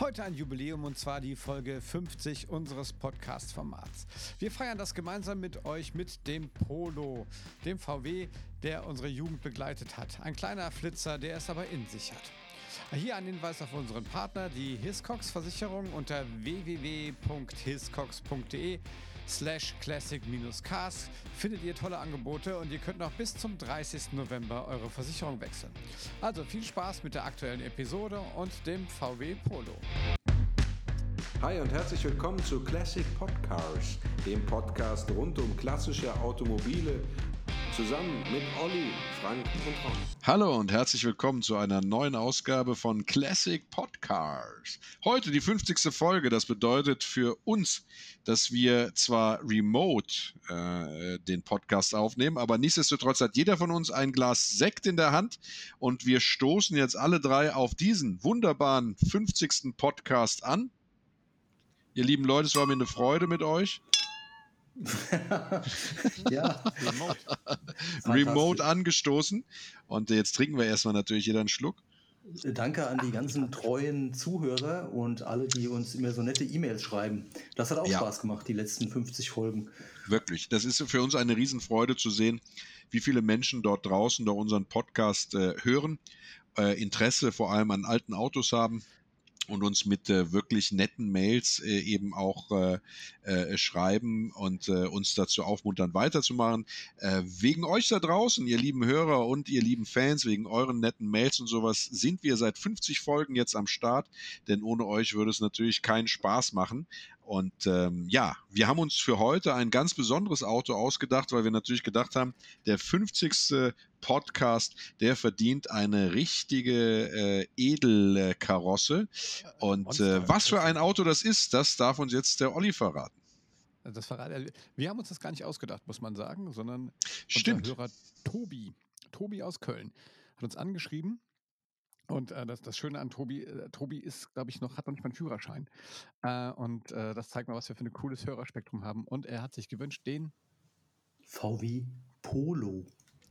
Heute ein Jubiläum und zwar die Folge 50 unseres Podcast-Formats. Wir feiern das gemeinsam mit euch mit dem Polo, dem VW, der unsere Jugend begleitet hat. Ein kleiner Flitzer, der es aber in sich hat. Hier ein Hinweis auf unseren Partner, die Hiscox Versicherung unter www.hiscox.de slash classic-cars findet ihr tolle Angebote und ihr könnt noch bis zum 30. November eure Versicherung wechseln. Also viel Spaß mit der aktuellen Episode und dem VW Polo. Hi und herzlich willkommen zu Classic Podcars, dem Podcast rund um klassische Automobile zusammen mit Olli, Frank und Ron. Hallo und herzlich willkommen zu einer neuen Ausgabe von Classic Podcars. Heute die 50. Folge. Das bedeutet für uns, dass wir zwar remote äh, den Podcast aufnehmen, aber nichtsdestotrotz hat jeder von uns ein Glas Sekt in der Hand und wir stoßen jetzt alle drei auf diesen wunderbaren 50. Podcast an. Ihr lieben Leute, es war mir eine Freude mit euch. ja, remote. remote angestoßen. Und jetzt trinken wir erstmal natürlich jeder einen Schluck. Danke an die ganzen treuen Zuhörer und alle, die uns immer so nette E-Mails schreiben. Das hat auch ja. Spaß gemacht, die letzten 50 Folgen. Wirklich. Das ist für uns eine Riesenfreude zu sehen, wie viele Menschen dort draußen da unseren Podcast äh, hören, äh, Interesse vor allem an alten Autos haben und uns mit äh, wirklich netten Mails äh, eben auch äh, äh, schreiben und äh, uns dazu aufmuntern, weiterzumachen. Äh, wegen euch da draußen, ihr lieben Hörer und ihr lieben Fans, wegen euren netten Mails und sowas, sind wir seit 50 Folgen jetzt am Start, denn ohne euch würde es natürlich keinen Spaß machen. Und ähm, ja, wir haben uns für heute ein ganz besonderes Auto ausgedacht, weil wir natürlich gedacht haben, der 50. Podcast, der verdient eine richtige äh, Edelkarosse. Und äh, was für ein Auto das ist, das darf uns jetzt der Olli verraten. Das verrat, wir haben uns das gar nicht ausgedacht, muss man sagen, sondern Stimmt. unser Hörer Tobi, Tobi aus Köln, hat uns angeschrieben und äh, das, das Schöne an Tobi, äh, Tobi ist, glaube ich, noch, hat noch nicht mal einen Führerschein. Äh, und äh, das zeigt mal, was wir für ein cooles Hörerspektrum haben. Und er hat sich gewünscht, den VW Polo.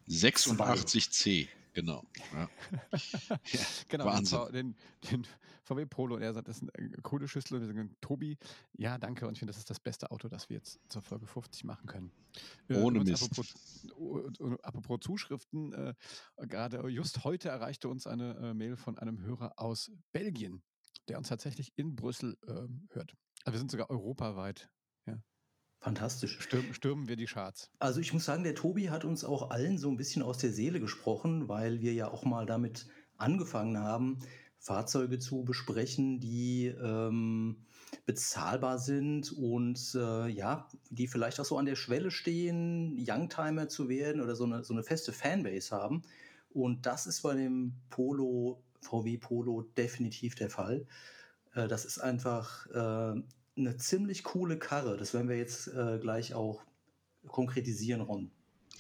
86C. Genau. Ja. ja, genau. Wahnsinn. Den, den, VW Polo. Und er sagt, das ist eine coole Schüssel. Und wir sagen, Tobi, ja, danke. Und ich finde, das ist das beste Auto, das wir jetzt zur Folge 50 machen können. Ohne Mist. Apropos, apropos Zuschriften, äh, gerade just heute erreichte uns eine äh, Mail von einem Hörer aus Belgien, der uns tatsächlich in Brüssel äh, hört. Also wir sind sogar europaweit Fantastisch. Stürmen, stürmen wir die Charts. Also ich muss sagen, der Tobi hat uns auch allen so ein bisschen aus der Seele gesprochen, weil wir ja auch mal damit angefangen haben, Fahrzeuge zu besprechen, die ähm, bezahlbar sind und äh, ja, die vielleicht auch so an der Schwelle stehen, Youngtimer zu werden oder so eine, so eine feste Fanbase haben. Und das ist bei dem Polo, VW Polo definitiv der Fall. Äh, das ist einfach äh, eine ziemlich coole Karre. Das werden wir jetzt äh, gleich auch konkretisieren, Ron.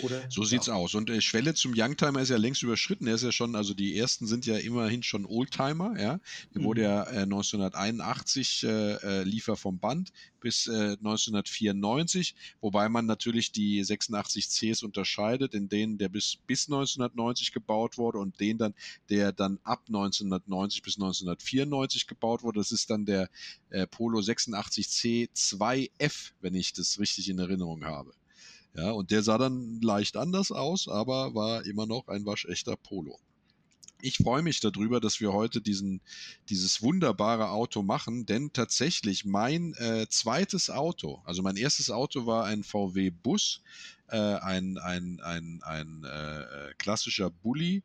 Oder? So sieht's ja. aus. Und äh, Schwelle zum Youngtimer ist ja längst überschritten. Er ist ja schon, also die ersten sind ja immerhin schon Oldtimer, ja. Der mhm. wurde ja äh, 1981 äh, äh, Liefer vom Band bis 1994, äh, wobei man natürlich die 86 Cs unterscheidet, in denen der bis, bis 1990 gebaut wurde und den dann, der dann ab 1990 bis 1994 gebaut wurde. Das ist dann der Polo 86C 2F, wenn ich das richtig in Erinnerung habe. Ja, und der sah dann leicht anders aus, aber war immer noch ein waschechter Polo. Ich freue mich darüber, dass wir heute diesen, dieses wunderbare Auto machen, denn tatsächlich mein äh, zweites Auto, also mein erstes Auto war ein VW Bus, äh, ein, ein, ein, ein äh, klassischer Bulli,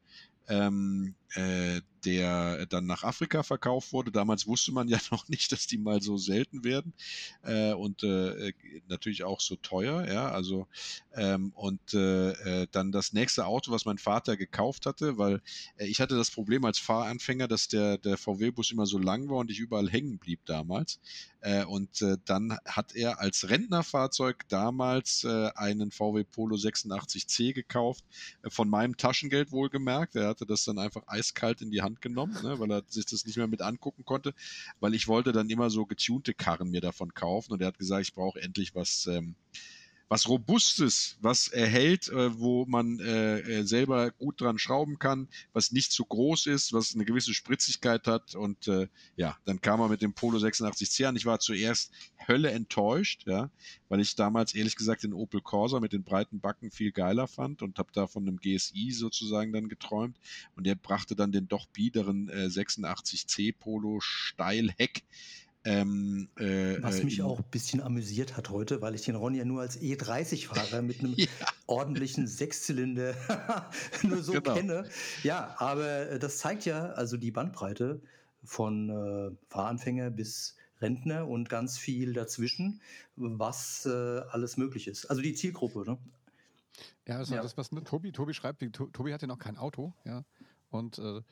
ähm, äh, der dann nach Afrika verkauft wurde. Damals wusste man ja noch nicht, dass die mal so selten werden äh, und äh, natürlich auch so teuer. Ja, also ähm, und äh, äh, dann das nächste Auto, was mein Vater gekauft hatte, weil äh, ich hatte das Problem als Fahranfänger, dass der der VW-Bus immer so lang war und ich überall hängen blieb damals. Äh, und äh, dann hat er als Rentnerfahrzeug damals äh, einen VW Polo 86C gekauft, äh, von meinem Taschengeld wohlgemerkt. Er hatte das dann einfach eiskalt in die Hand genommen, ne, weil er sich das nicht mehr mit angucken konnte, weil ich wollte dann immer so getunte Karren mir davon kaufen und er hat gesagt, ich brauche endlich was, ähm, was Robustes, was erhält, äh, wo man äh, äh, selber gut dran schrauben kann, was nicht zu groß ist, was eine gewisse Spritzigkeit hat. Und äh, ja, dann kam er mit dem Polo 86C an. Ich war zuerst Hölle enttäuscht, ja, weil ich damals ehrlich gesagt den Opel Corsa mit den breiten Backen viel geiler fand und habe da von einem GSI sozusagen dann geträumt. Und der brachte dann den doch biederen äh, 86C Polo Steilheck ähm, äh, Was mich auch ein bisschen amüsiert hat heute, weil ich den Ron ja nur als E30-Fahrer mit einem ja. ordentlichen Sechszylinder nur so genau. kenne. Ja, aber äh, das zeigt ja also die Bandbreite von äh, Fahranfänger bis Rentner und ganz viel dazwischen, was äh, alles möglich ist. Also die Zielgruppe, ne? Ja, also ja. das, was ne, Tobi, Tobi schreibt, Tobi hatte noch kein Auto, ja. Und äh,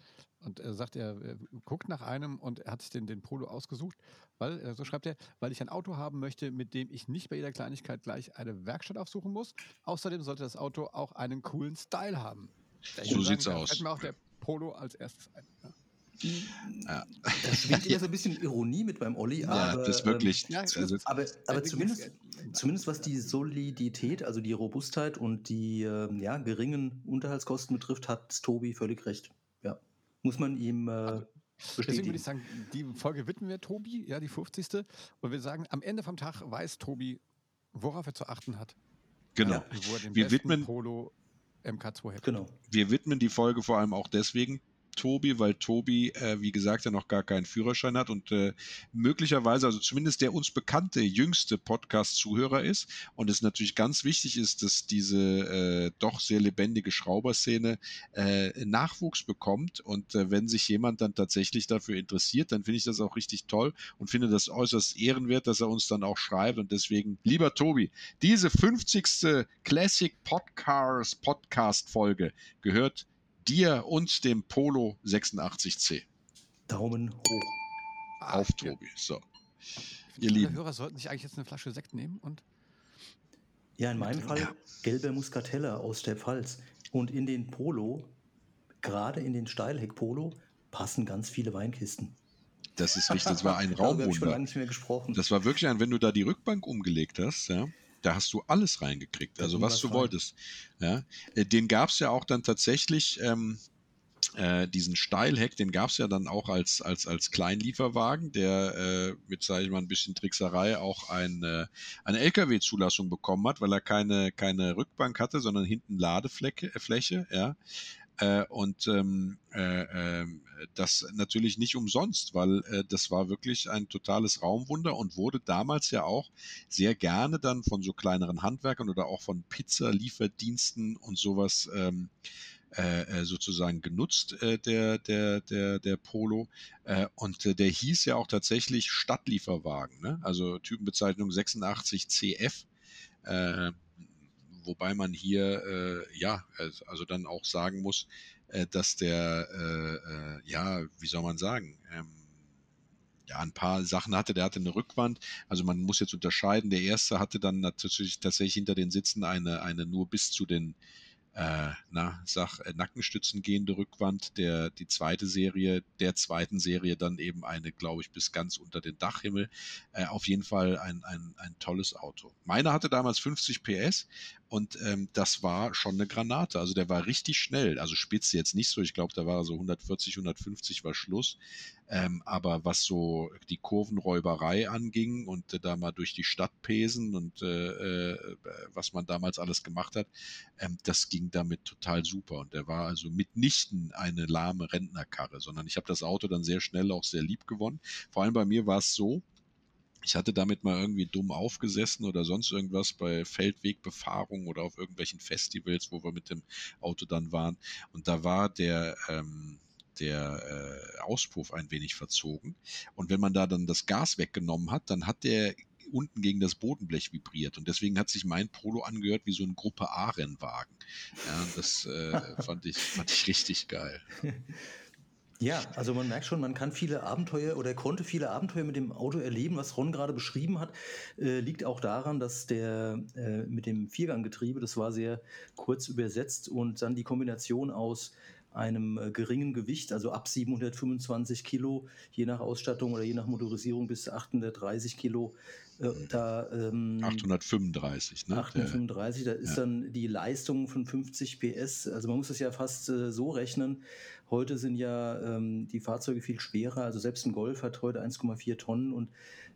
und er sagt, er, er, guckt nach einem und er hat sich den, den Polo ausgesucht, weil, äh, so schreibt er, weil ich ein Auto haben möchte, mit dem ich nicht bei jeder Kleinigkeit gleich eine Werkstatt aufsuchen muss. Außerdem sollte das Auto auch einen coolen Style haben. So sieht's sagen, aus. Fällt mir auch der Polo als erstes ein. Ja. Ja. Da schwingt immer so ein bisschen Ironie mit beim Olli. Ja, aber, das ist wirklich. Ähm, also, aber, aber zumindest, zumindest was die Solidität, also die Robustheit und die ähm, ja, geringen Unterhaltskosten betrifft, hat Tobi völlig recht muss man ihm äh, also, Deswegen würde ich sagen, die Folge widmen wir Tobi, ja, die 50. Und wir sagen, am Ende vom Tag weiß Tobi, worauf er zu achten hat. Genau. Ja, wir widmen Polo MK2 hätte. Genau. Wir widmen die Folge vor allem auch deswegen, Tobi, weil Tobi, äh, wie gesagt, ja noch gar keinen Führerschein hat und äh, möglicherweise, also zumindest der uns bekannte jüngste Podcast-Zuhörer ist und es natürlich ganz wichtig ist, dass diese äh, doch sehr lebendige Schrauberszene äh, Nachwuchs bekommt und äh, wenn sich jemand dann tatsächlich dafür interessiert, dann finde ich das auch richtig toll und finde das äußerst ehrenwert, dass er uns dann auch schreibt und deswegen, lieber Tobi, diese 50. Classic Podcast Folge gehört dir und dem Polo 86C. Daumen hoch. Auf ah, Tobi. So. Ihr Lieben. Hörer sollten sich eigentlich jetzt eine Flasche Sekt nehmen und. Ja, in meinem Fall ja. gelbe Muscatella aus der Pfalz. Und in den Polo, gerade in den Steilheck-Polo, passen ganz viele Weinkisten. Das ist richtig, das war ein Raumwunder. Das war wirklich ein, wenn du da die Rückbank umgelegt hast, ja, da hast du alles reingekriegt, also was du rein. wolltest. Ja, äh, den gab es ja auch dann tatsächlich, ähm, äh, diesen Steilheck, den gab es ja dann auch als, als, als Kleinlieferwagen, der äh, mit, sage ich mal, ein bisschen Trickserei auch ein, eine LKW-Zulassung bekommen hat, weil er keine, keine Rückbank hatte, sondern hinten Ladefläche, äh, Fläche, ja. Äh, und ähm, äh, äh, das natürlich nicht umsonst, weil äh, das war wirklich ein totales Raumwunder und wurde damals ja auch sehr gerne dann von so kleineren Handwerkern oder auch von Pizzalieferdiensten und sowas ähm, äh, äh sozusagen genutzt, der, der, der, der Polo. Und der hieß ja auch tatsächlich Stadtlieferwagen, ne? also Typenbezeichnung 86 CF. Wobei man hier äh, ja also dann auch sagen muss, äh, dass der äh, äh, ja wie soll man sagen ähm, ja, ein paar Sachen hatte. Der hatte eine Rückwand. Also man muss jetzt unterscheiden. Der erste hatte dann natürlich tatsächlich hinter den Sitzen eine, eine nur bis zu den äh, na, sag, äh, Nackenstützen gehende Rückwand. Der, die zweite Serie, der zweiten Serie dann eben eine, glaube ich, bis ganz unter den Dachhimmel. Äh, auf jeden Fall ein, ein, ein tolles Auto. Meiner hatte damals 50 PS und ähm, das war schon eine Granate. Also der war richtig schnell. Also Spitze jetzt nicht so. Ich glaube, da war so 140, 150 war Schluss. Ähm, aber was so die Kurvenräuberei anging und äh, da mal durch die Stadt pesen und äh, äh, was man damals alles gemacht hat, ähm, das ging damit total super. Und der war also mitnichten eine lahme Rentnerkarre, sondern ich habe das Auto dann sehr schnell auch sehr lieb gewonnen. Vor allem bei mir war es so, ich hatte damit mal irgendwie dumm aufgesessen oder sonst irgendwas bei Feldwegbefahrung oder auf irgendwelchen Festivals, wo wir mit dem Auto dann waren. Und da war der, ähm, der äh, Auspuff ein wenig verzogen. Und wenn man da dann das Gas weggenommen hat, dann hat der unten gegen das Bodenblech vibriert. Und deswegen hat sich mein Polo angehört wie so ein Gruppe A-Rennwagen. Ja, das äh, fand, ich, fand ich richtig geil. Ja, also man merkt schon, man kann viele Abenteuer oder konnte viele Abenteuer mit dem Auto erleben. Was Ron gerade beschrieben hat, äh, liegt auch daran, dass der äh, mit dem Vierganggetriebe, das war sehr kurz übersetzt und dann die Kombination aus einem äh, geringen Gewicht, also ab 725 Kilo, je nach Ausstattung oder je nach Motorisierung bis 830 Kilo. Äh, da, ähm, 835, ne? 835, da ist ja. dann die Leistung von 50 PS. Also man muss es ja fast äh, so rechnen. Heute sind ja ähm, die Fahrzeuge viel schwerer. Also selbst ein Golf hat heute 1,4 Tonnen und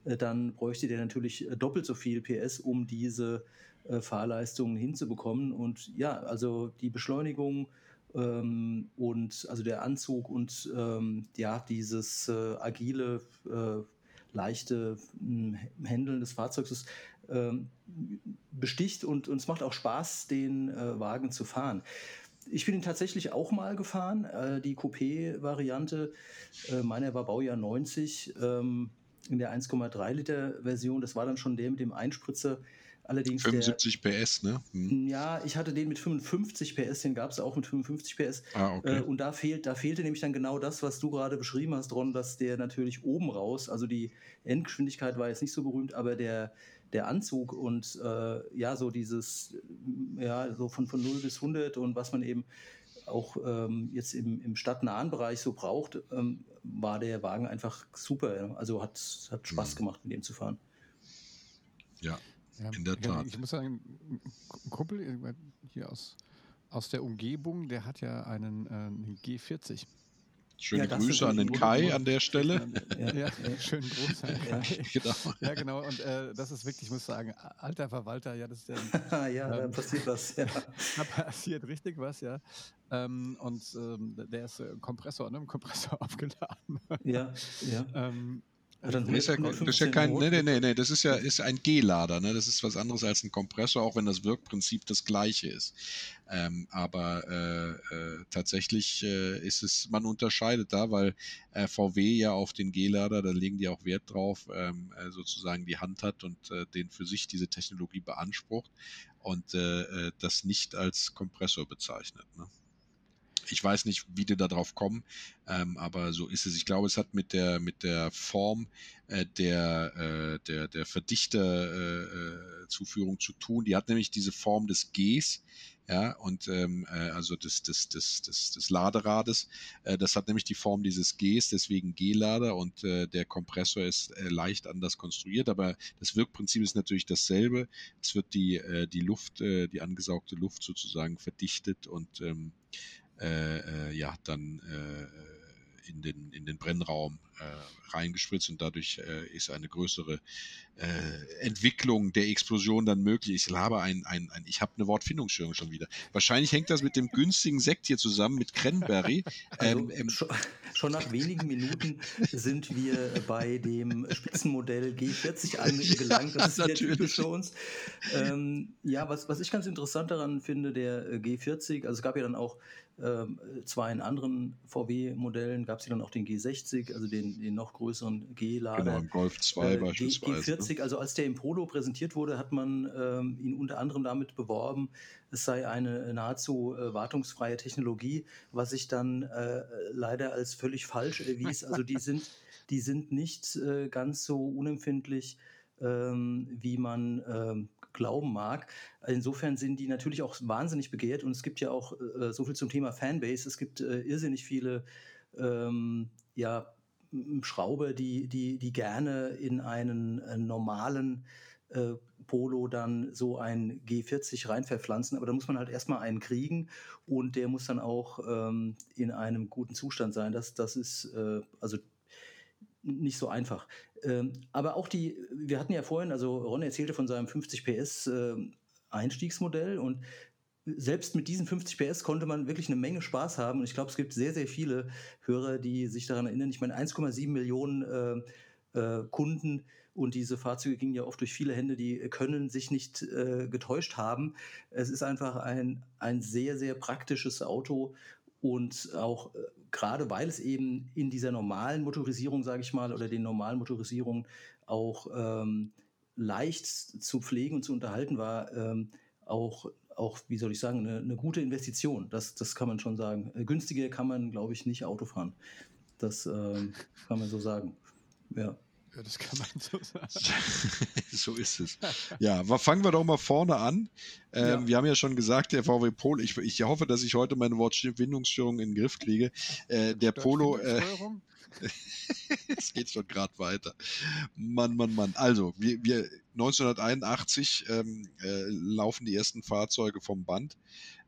äh, dann bräuchte der natürlich äh, doppelt so viel PS, um diese äh, Fahrleistungen hinzubekommen. Und ja, also die Beschleunigung ähm, und also der Anzug und ähm, ja, dieses äh, agile, äh, leichte Händeln hm, des Fahrzeugs ist, ähm, besticht und, und es macht auch Spaß, den äh, Wagen zu fahren. Ich bin ihn tatsächlich auch mal gefahren, äh, die Coupé-Variante. Äh, meiner war Baujahr 90 ähm, in der 1,3 Liter Version. Das war dann schon der mit dem Einspritzer Allerdings 75 der, PS, ne? Hm. Ja, ich hatte den mit 55 PS, den gab es auch mit 55 PS. Ah, okay. Äh, und da fehlt, da fehlte nämlich dann genau das, was du gerade beschrieben hast, Ron, dass der natürlich oben raus, also die Endgeschwindigkeit war jetzt nicht so berühmt, aber der, der Anzug und äh, ja, so dieses, ja, so von, von 0 bis 100 und was man eben auch ähm, jetzt im, im stadtnahen Bereich so braucht, ähm, war der Wagen einfach super. Also hat, hat Spaß mhm. gemacht, mit dem zu fahren. Ja, ja, in der Tat. Ich muss sagen, ein Kumpel hier aus, aus der Umgebung, der hat ja einen, äh, einen G40. Schöne ja, Grüße an den Kai an der Stelle. Ja, ja, schönen Gruß an Kai. genau. Ja, genau. Und äh, das ist wirklich, ich muss sagen, alter Verwalter, ja, das ist ja. ja, ähm, da passiert was. Ja. Da passiert richtig was, ja. Ähm, und ähm, der ist äh, Kompressor, ne? Kompressor aufgeladen. Ja, ja. Also das, ist ja, das ist ja kein, nee, nee, nee, nee, das ist ja ist ein G-Lader, ne? Das ist was anderes als ein Kompressor, auch wenn das Wirkprinzip das gleiche ist. Ähm, aber äh, äh, tatsächlich äh, ist es, man unterscheidet da, weil äh, VW ja auf den G-Lader, da legen die auch Wert drauf, ähm, äh, sozusagen die Hand hat und äh, den für sich diese Technologie beansprucht und das nicht als Kompressor bezeichnet. Ne? Ich weiß nicht, wie die da drauf kommen, ähm, aber so ist es. Ich glaube, es hat mit der, mit der Form äh, der, äh, der, der Verdichterzuführung äh, zu tun. Die hat nämlich diese Form des Gs, ja, und ähm, äh, also des, des, des, des, des Laderades. Äh, das hat nämlich die Form dieses Gs, deswegen G-Lader und äh, der Kompressor ist äh, leicht anders konstruiert, aber das Wirkprinzip ist natürlich dasselbe. Es wird die, äh, die Luft, äh, die angesaugte Luft sozusagen verdichtet und ähm, äh, äh, ja, dann äh, in, den, in den Brennraum äh, reingespritzt und dadurch äh, ist eine größere äh, Entwicklung der Explosion dann möglich. Ich habe ein, ein, ein ich habe eine Wortfindungsstörung schon wieder. Wahrscheinlich hängt das mit dem günstigen Sekt hier zusammen mit Cranberry. Also ähm, ähm, schon, schon, nach wenigen Minuten sind wir bei dem Spitzenmodell G40 angelangt. Das ist natürlich. der typisch für uns. Ähm, ja, was, was ich ganz interessant daran finde, der G40, also es gab ja dann auch ähm, zwar in anderen VW-Modellen gab es ja dann auch den G60, also den, den noch größeren G-Lader. Genau, im Golf 2 äh, beispielsweise. G40, ne? also als der im Polo präsentiert wurde, hat man ähm, ihn unter anderem damit beworben, es sei eine nahezu äh, wartungsfreie Technologie, was sich dann äh, leider als völlig falsch erwies. Also die sind, die sind nicht äh, ganz so unempfindlich, ähm, wie man ähm, glauben mag. Insofern sind die natürlich auch wahnsinnig begehrt und es gibt ja auch äh, so viel zum Thema Fanbase. Es gibt äh, irrsinnig viele ähm, ja, Schrauber, die, die, die gerne in einen äh, normalen äh, Polo dann so ein G40 rein verpflanzen, aber da muss man halt erstmal einen kriegen und der muss dann auch ähm, in einem guten Zustand sein. Das, das ist äh, also nicht so einfach. Ähm, aber auch die, wir hatten ja vorhin, also Ron erzählte von seinem 50 PS äh, Einstiegsmodell und selbst mit diesen 50 PS konnte man wirklich eine Menge Spaß haben. Und ich glaube, es gibt sehr, sehr viele Hörer, die sich daran erinnern. Ich meine, 1,7 Millionen äh, äh, Kunden und diese Fahrzeuge gingen ja oft durch viele Hände, die können sich nicht äh, getäuscht haben. Es ist einfach ein, ein sehr, sehr praktisches Auto und auch äh, gerade weil es eben in dieser normalen Motorisierung, sage ich mal, oder den normalen Motorisierungen auch ähm, leicht zu pflegen und zu unterhalten war, ähm, auch, auch, wie soll ich sagen, eine, eine, gute Investition. Das, das kann man schon sagen. Äh, günstiger kann man, glaube ich, nicht Auto fahren. Das ähm, kann man so sagen. Ja. Ja, das kann man so sagen. so ist es. Ja, fangen wir doch mal vorne an. Ähm, ja. Wir haben ja schon gesagt, der VW Polo, ich, ich hoffe, dass ich heute meine Wortfindungsstörung in den Griff kriege. Äh, der Polo. Äh, es geht schon gerade weiter. Mann, Mann, Mann. Also, wir, wir 1981 ähm, äh, laufen die ersten Fahrzeuge vom Band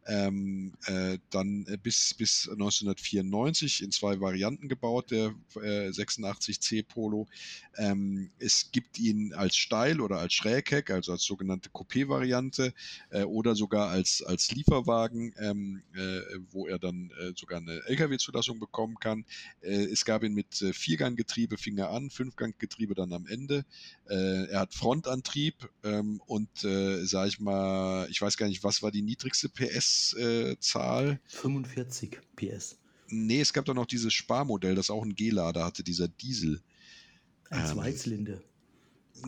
ähm, äh, dann äh, bis, bis 1994 in zwei Varianten gebaut, der äh, 86C Polo. Ähm, es gibt ihn als Steil- oder als Schrägheck, also als sogenannte Coupé-Variante äh, oder sogar als, als Lieferwagen, ähm, äh, wo er dann äh, sogar eine Lkw-Zulassung bekommen kann. es gab ihn mit Vierganggetriebe, fing er an, Fünfganggetriebe dann am Ende. er hat Frontantrieb ähm, und, sage ich mal, ich weiß gar nicht, was war die niedrigste PS PS-Zahl. 45 PS. Nee, es gab doch noch dieses Sparmodell, das auch einen G-Lader hatte, dieser Diesel. Ein ähm, Zweizylinder.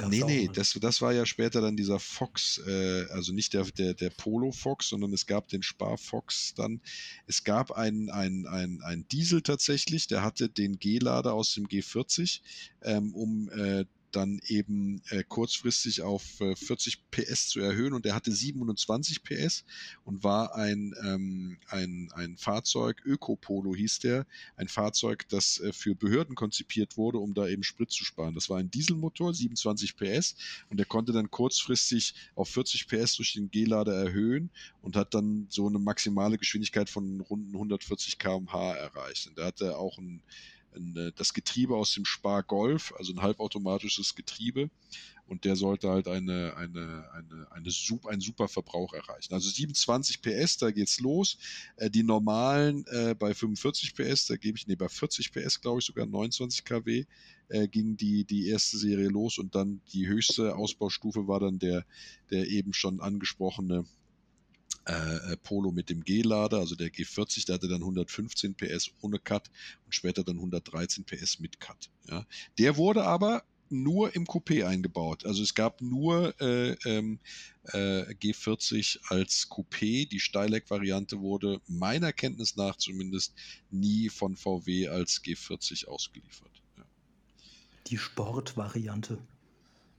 nee, nee, das, das war ja später dann dieser Fox, äh, also nicht der, der, der Polo Fox, sondern es gab den Spar Fox dann. Es gab einen ein Diesel tatsächlich, der hatte den G-Lader aus dem G40, ähm, um äh, dann eben äh, kurzfristig auf äh, 40 PS zu erhöhen und er hatte 27 PS und war ein, ähm, ein, ein Fahrzeug, Ökopolo hieß der, ein Fahrzeug, das äh, für Behörden konzipiert wurde, um da eben Sprit zu sparen. Das war ein Dieselmotor, 27 PS und der konnte dann kurzfristig auf 40 PS durch den G-Lader erhöhen und hat dann so eine maximale Geschwindigkeit von rund 140 km/h erreicht. Und der hatte auch ein ein, äh, das Getriebe aus dem Spar Golf, also ein halbautomatisches Getriebe. Und der sollte halt eine, eine, eine, eine super, einen super Verbrauch erreichen. Also 27 PS, da geht's los. Äh, die normalen äh, bei 45 PS, da gebe ich, nee, bei 40 PS, glaube ich, sogar 29 kW, äh, ging die, die erste Serie los und dann die höchste Ausbaustufe war dann der, der eben schon angesprochene äh, Polo mit dem G-Lader, also der G40, der hatte dann 115 PS ohne Cut und später dann 113 PS mit Cut. Ja. Der wurde aber nur im Coupé eingebaut. Also es gab nur äh, ähm, äh, G40 als Coupé. Die Steileck-Variante wurde meiner Kenntnis nach zumindest nie von VW als G40 ausgeliefert. Ja. Die Sportvariante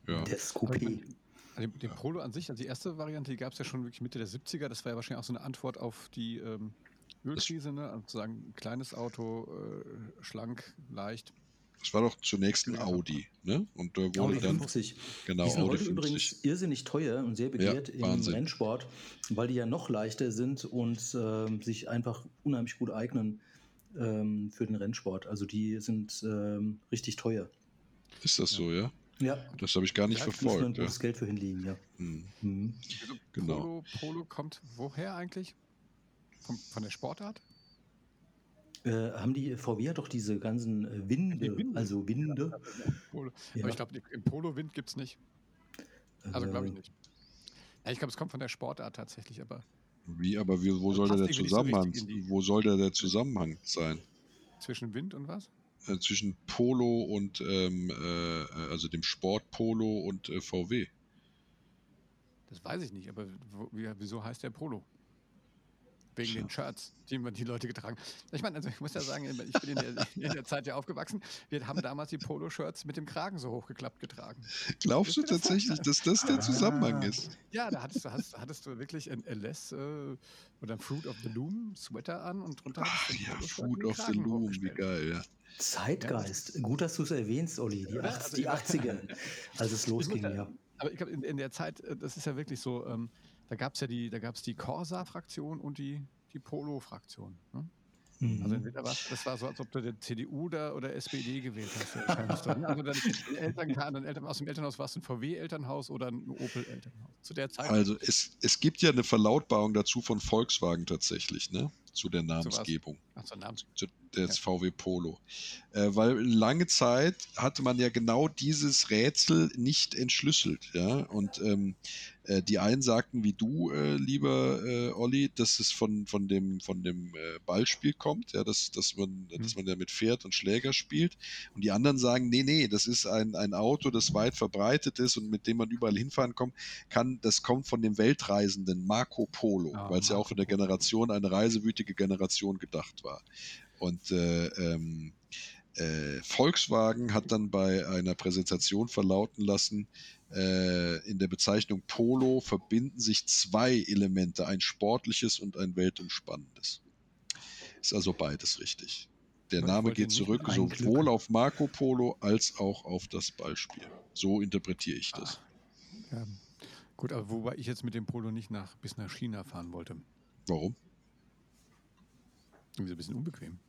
ja. des Coupé. Den, den, Polo an sich, also die erste Variante, die gab es ja schon wirklich Mitte der 70er. Das war ja wahrscheinlich auch so eine Antwort auf die ähm, Ölkrise, ne? Also sozusagen ein kleines Auto, äh, schlank, leicht. Das war doch zunächst ein Audi, ne? Und da wurde Audi dann 50. Genau, die sind Audi heute 50. übrigens irrsinnig teuer und sehr begehrt ja, im Rennsport, weil die ja noch leichter sind und äh, sich einfach unheimlich gut eignen ähm, für den Rennsport. Also die sind ähm, richtig teuer. Ist das ja. so, ja? Ja. Das habe ich gar nicht ja, verfolgt. Da muss man ja. Geld für hinlegen, ja. Hm. Mhm. Genau. Polo, Polo kommt woher eigentlich? Von, von der Sportart? Äh, haben die VW hat doch diese ganzen äh, Winde, die Winde, also Winde. Ja, Aber ich glaube, im Polo Wind gibt es nicht. Also glaube ich äh. nicht. Ja, ich glaube, es kommt von der Sportart tatsächlich, aber. Wie, aber wie, wo soll der Zusammenhang, so wo soll der, der Zusammenhang sein? Zwischen Wind und was? Äh, zwischen Polo und ähm, äh, also dem Sport Polo und äh, VW? Das weiß ich nicht, aber wieso heißt der Polo? Wegen den Shirts, die die Leute getragen Ich meine, also ich muss ja sagen, ich bin in der, in der Zeit ja aufgewachsen. Wir haben damals die Polo-Shirts mit dem Kragen so hochgeklappt getragen. Glaubst du tatsächlich, dass das der Zusammenhang ah. ist? Ja, da hattest du, hast, hattest du wirklich ein LS äh, oder ein Fruit of the Loom Sweater an und drunter Ach ja, Fruit of the Loom, wie geil, ja. Zeitgeist. Gut, dass du es erwähnst, Olli. Die, 80, also, die 80er, als es losging, ja. Aber ich glaube, in, in, der Zeit, äh, das ist ja wirklich so, ähm, da gab es ja die, da gab es die Corsa-Fraktion und die, die Polo-Fraktion. Ne? Mhm. Also entweder was, das war so, als ob du die CDU da oder SPD gewählt hast. Ne? also dann Eltern kamen, Eltern, aus dem Elternhaus war es ein VW-Elternhaus oder ein Opel-Elternhaus. Zu der Zeit. Also es, es gibt ja eine Verlautbarung dazu von Volkswagen tatsächlich, ne? Zu der Namensgebung. Ach, so Namens zu des ja. VW Polo. Äh, weil lange Zeit hatte man ja genau dieses Rätsel nicht entschlüsselt, ja. Und ähm, äh, die einen sagten wie du, äh, lieber äh, Olli, dass es von, von dem, von dem äh, Ballspiel kommt, ja, dass, dass, man, mhm. dass man ja mit Pferd und Schläger spielt. Und die anderen sagen, nee, nee, das ist ein, ein Auto, das weit verbreitet ist und mit dem man überall hinfahren kommt, kann, das kommt von dem Weltreisenden Marco Polo, oh, weil es ja auch in der Generation, eine reisewütige Generation gedacht war. Und äh, ähm, äh, Volkswagen hat dann bei einer Präsentation verlauten lassen, äh, in der Bezeichnung Polo verbinden sich zwei Elemente, ein sportliches und ein weltumspannendes. Ist also beides richtig. Der Ich Name geht zurück sowohl auf Marco Polo als auch auf das Ballspiel. So interpretiere ich das. Ja. Gut, aber wobei ich jetzt mit dem Polo nicht nach, bis nach China fahren wollte. Warum? Irgendwie so ein bisschen unbequem.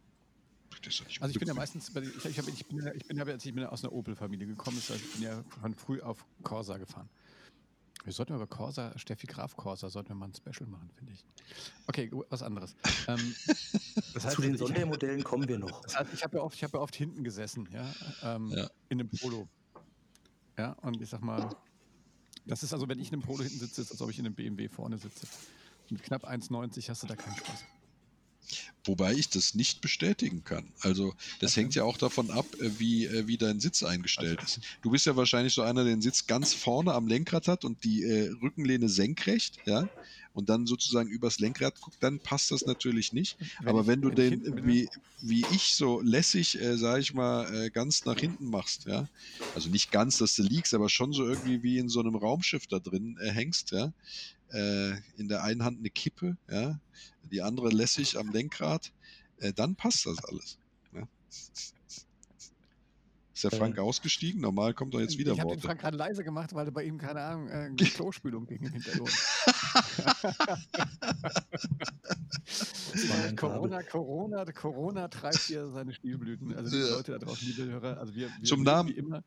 Ist Also ich bin ja meistens, ich, ich, hab, ich bin ja, ich bin ja, ich bin ja aus einer Opel-Familie gekommen, das heißt, ich bin ja von früh auf Corsa gefahren. Wir sollten über Corsa, Steffi Graf Corsa, sollten wir mal ein Special machen, finde ich. Okay, was anderes. ähm, das Zu den ich- Sondermodellen kommen wir noch. Das heißt, ich habe ja, oft- ich hab ja oft hinten gesessen, ja, ähm, Ja. in einem Polo. Ja, und ich sag mal, das ist also, wenn ich in einem Polo hinten sitze, ist es, als ob ich in einem BMW vorne sitze. Mit knapp 1,90 hast du da keinen Spaß. Wobei ich das nicht bestätigen kann. Also das hängt ja auch davon ab, äh, wie, äh, wie dein Sitz eingestellt ist. Du bist ja wahrscheinlich so einer, der den Sitz ganz vorne am Lenkrad hat und die äh, Rückenlehne senkrecht, ja, und dann sozusagen übers Lenkrad guckt, dann passt das natürlich nicht. Aber ich- wenn du ich den, wie, wie ich so lässig, äh, sag ich mal, äh, ganz nach hinten machst, ja, also nicht ganz, dass du liegst, aber schon so irgendwie wie in so einem Raumschiff da drin äh, hängst, ja, äh, in der einen Hand eine Kippe, ja, die andere lässig am Lenkrad, äh, dann passt das alles. Ja. Ist der Frank ausgestiegen? Normal kommt doch jetzt wieder ich habe den. Frank gerade leise gemacht, weil bei ihm, keine Ahnung, äh, die Klospülung ging im Hintergrund. Corona, Corona, Corona treibt hier seine Spielblüten. Also die Ja. Leute da draußen, liebe Hörer, also wir, wir Zum Namen. wie immer.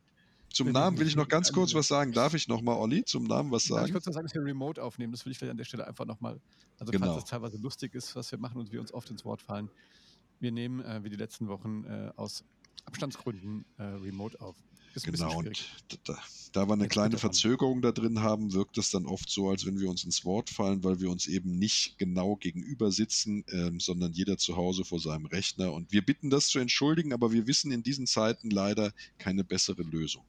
Zum Namen will ich noch ganz kurz was sagen. Darf ich nochmal, Olli, zum Namen was Darf ich sagen? kurz noch sagen, dass wir Remote aufnehmen? Das will ich vielleicht an der Stelle einfach nochmal, also Genau. falls das teilweise lustig ist, was wir machen und wir uns oft ins Wort fallen. Wir nehmen, äh, wie die letzten Wochen, äh, aus Abstandsgründen äh, Remote auf. Ist Genau, und da, da wir eine Jetzt kleine. Verzögerung da drin haben, wirkt es dann oft so, als wenn wir uns ins Wort fallen, weil wir uns eben nicht genau gegenüber sitzen, ähm, sondern jeder zu Hause vor seinem Rechner. Und wir bitten das zu entschuldigen, aber wir wissen in diesen Zeiten leider keine bessere Lösung.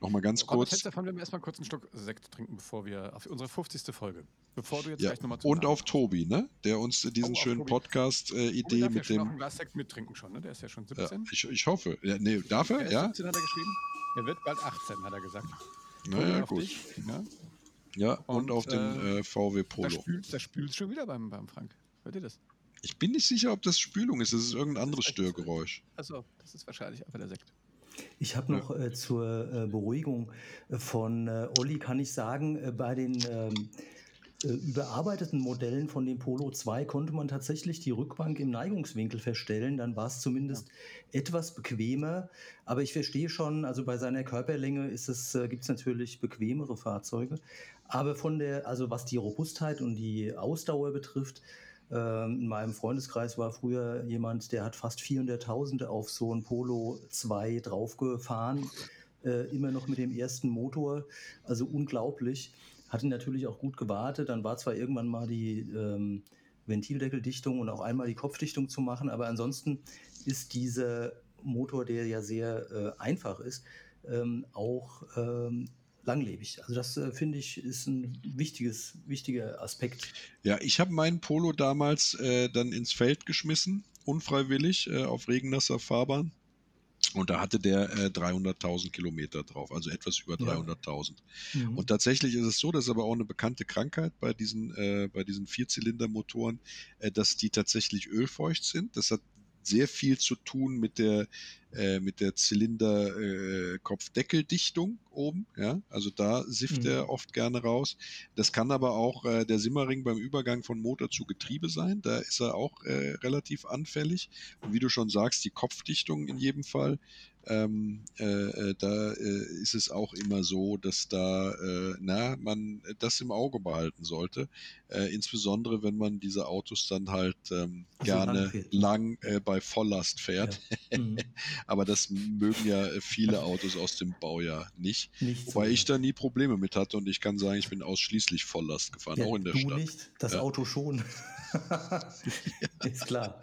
Nochmal ganz Aber kurz. kurz. davon werden wir erstmal kurz einen Schluck Sekt trinken, bevor wir auf unsere 50. Folge. Bevor du jetzt Ja, gleich nochmal und auf Tobi, ne? der uns diesen Oh, schönen. Podcast-Idee ja mit schon auch dem. ein Glas Sekt mittrinken schon, ne? Der ist ja schon Ja, 17. ich, ich hoffe. Ja, nee, darf Er Ja? 17 hat er geschrieben. Er wird bald 18, hat er gesagt. Naja, gut. dich. Ne? Ja, und, Und, auf den äh, äh, VW Da Polo. spült da spült's schon wieder beim, beim Frank. Hört ihr das? Ich bin nicht sicher, ob das Spülung ist. Das ist irgendein anderes. Störgeräusch. Achso, das ist wahrscheinlich einfach der Sekt. Ich habe noch äh, zur äh, Beruhigung äh, von äh, Olli kann ich sagen, äh, bei den ähm, äh, überarbeiteten Modellen von dem Polo 2 konnte man tatsächlich die Rückbank im Neigungswinkel verstellen. Dann war es zumindest etwas bequemer. Aber ich verstehe schon, also bei seiner Körperlänge ist es, äh, gibt es natürlich bequemere Fahrzeuge. Aber von der, also was die Robustheit und die Ausdauer betrifft, in meinem Freundeskreis war früher jemand, der hat fast 400.000 auf so ein Polo 2 draufgefahren, äh, immer noch mit dem ersten Motor. Also unglaublich. Hatte natürlich auch gut gewartet. Dann war zwar irgendwann mal die ähm, Ventildeckeldichtung und auch einmal die Kopfdichtung zu machen, aber ansonsten ist dieser Motor, der ja sehr äh, einfach ist, ähm, auch ähm, langlebig. Also das äh, finde ich ist ein wichtiges, wichtiger Aspekt. Ja, ich habe meinen Polo damals äh, dann ins Feld geschmissen, unfreiwillig, äh, auf regennasser Fahrbahn. Und da hatte der äh, 300.000 Kilometer drauf, also etwas über Ja. 300.000. Mhm. Und tatsächlich ist es so, das ist aber auch eine bekannte Krankheit bei diesen, äh, bei diesen Vierzylindermotoren, äh, dass die tatsächlich ölfeucht sind. Das hat sehr viel zu tun mit der, äh, mit der Zylinder-Kopfdeckeldichtung oben. Ja? Also da sifft Mhm. er oft gerne raus. Das kann aber auch äh, der Simmerring beim Übergang von Motor zu Getriebe sein. Da ist er auch äh, relativ anfällig. Und wie du schon sagst, die Kopfdichtung in jedem Fall. Ähm, äh, äh, da äh, ist es auch immer so, dass da äh, na, man das im Auge behalten sollte. Äh, insbesondere wenn man diese Autos dann halt ähm, Also lang gerne fährt. lang äh, bei Volllast fährt. Ja. Mhm. Aber das mögen ja viele Autos aus dem Baujahr nicht. Nicht so Wobei ich sehr. da nie Probleme mit hatte und ich kann sagen, ich bin ausschließlich Volllast gefahren, Ja, auch in der du Stadt. nicht, das Ja. Auto schon. ist klar.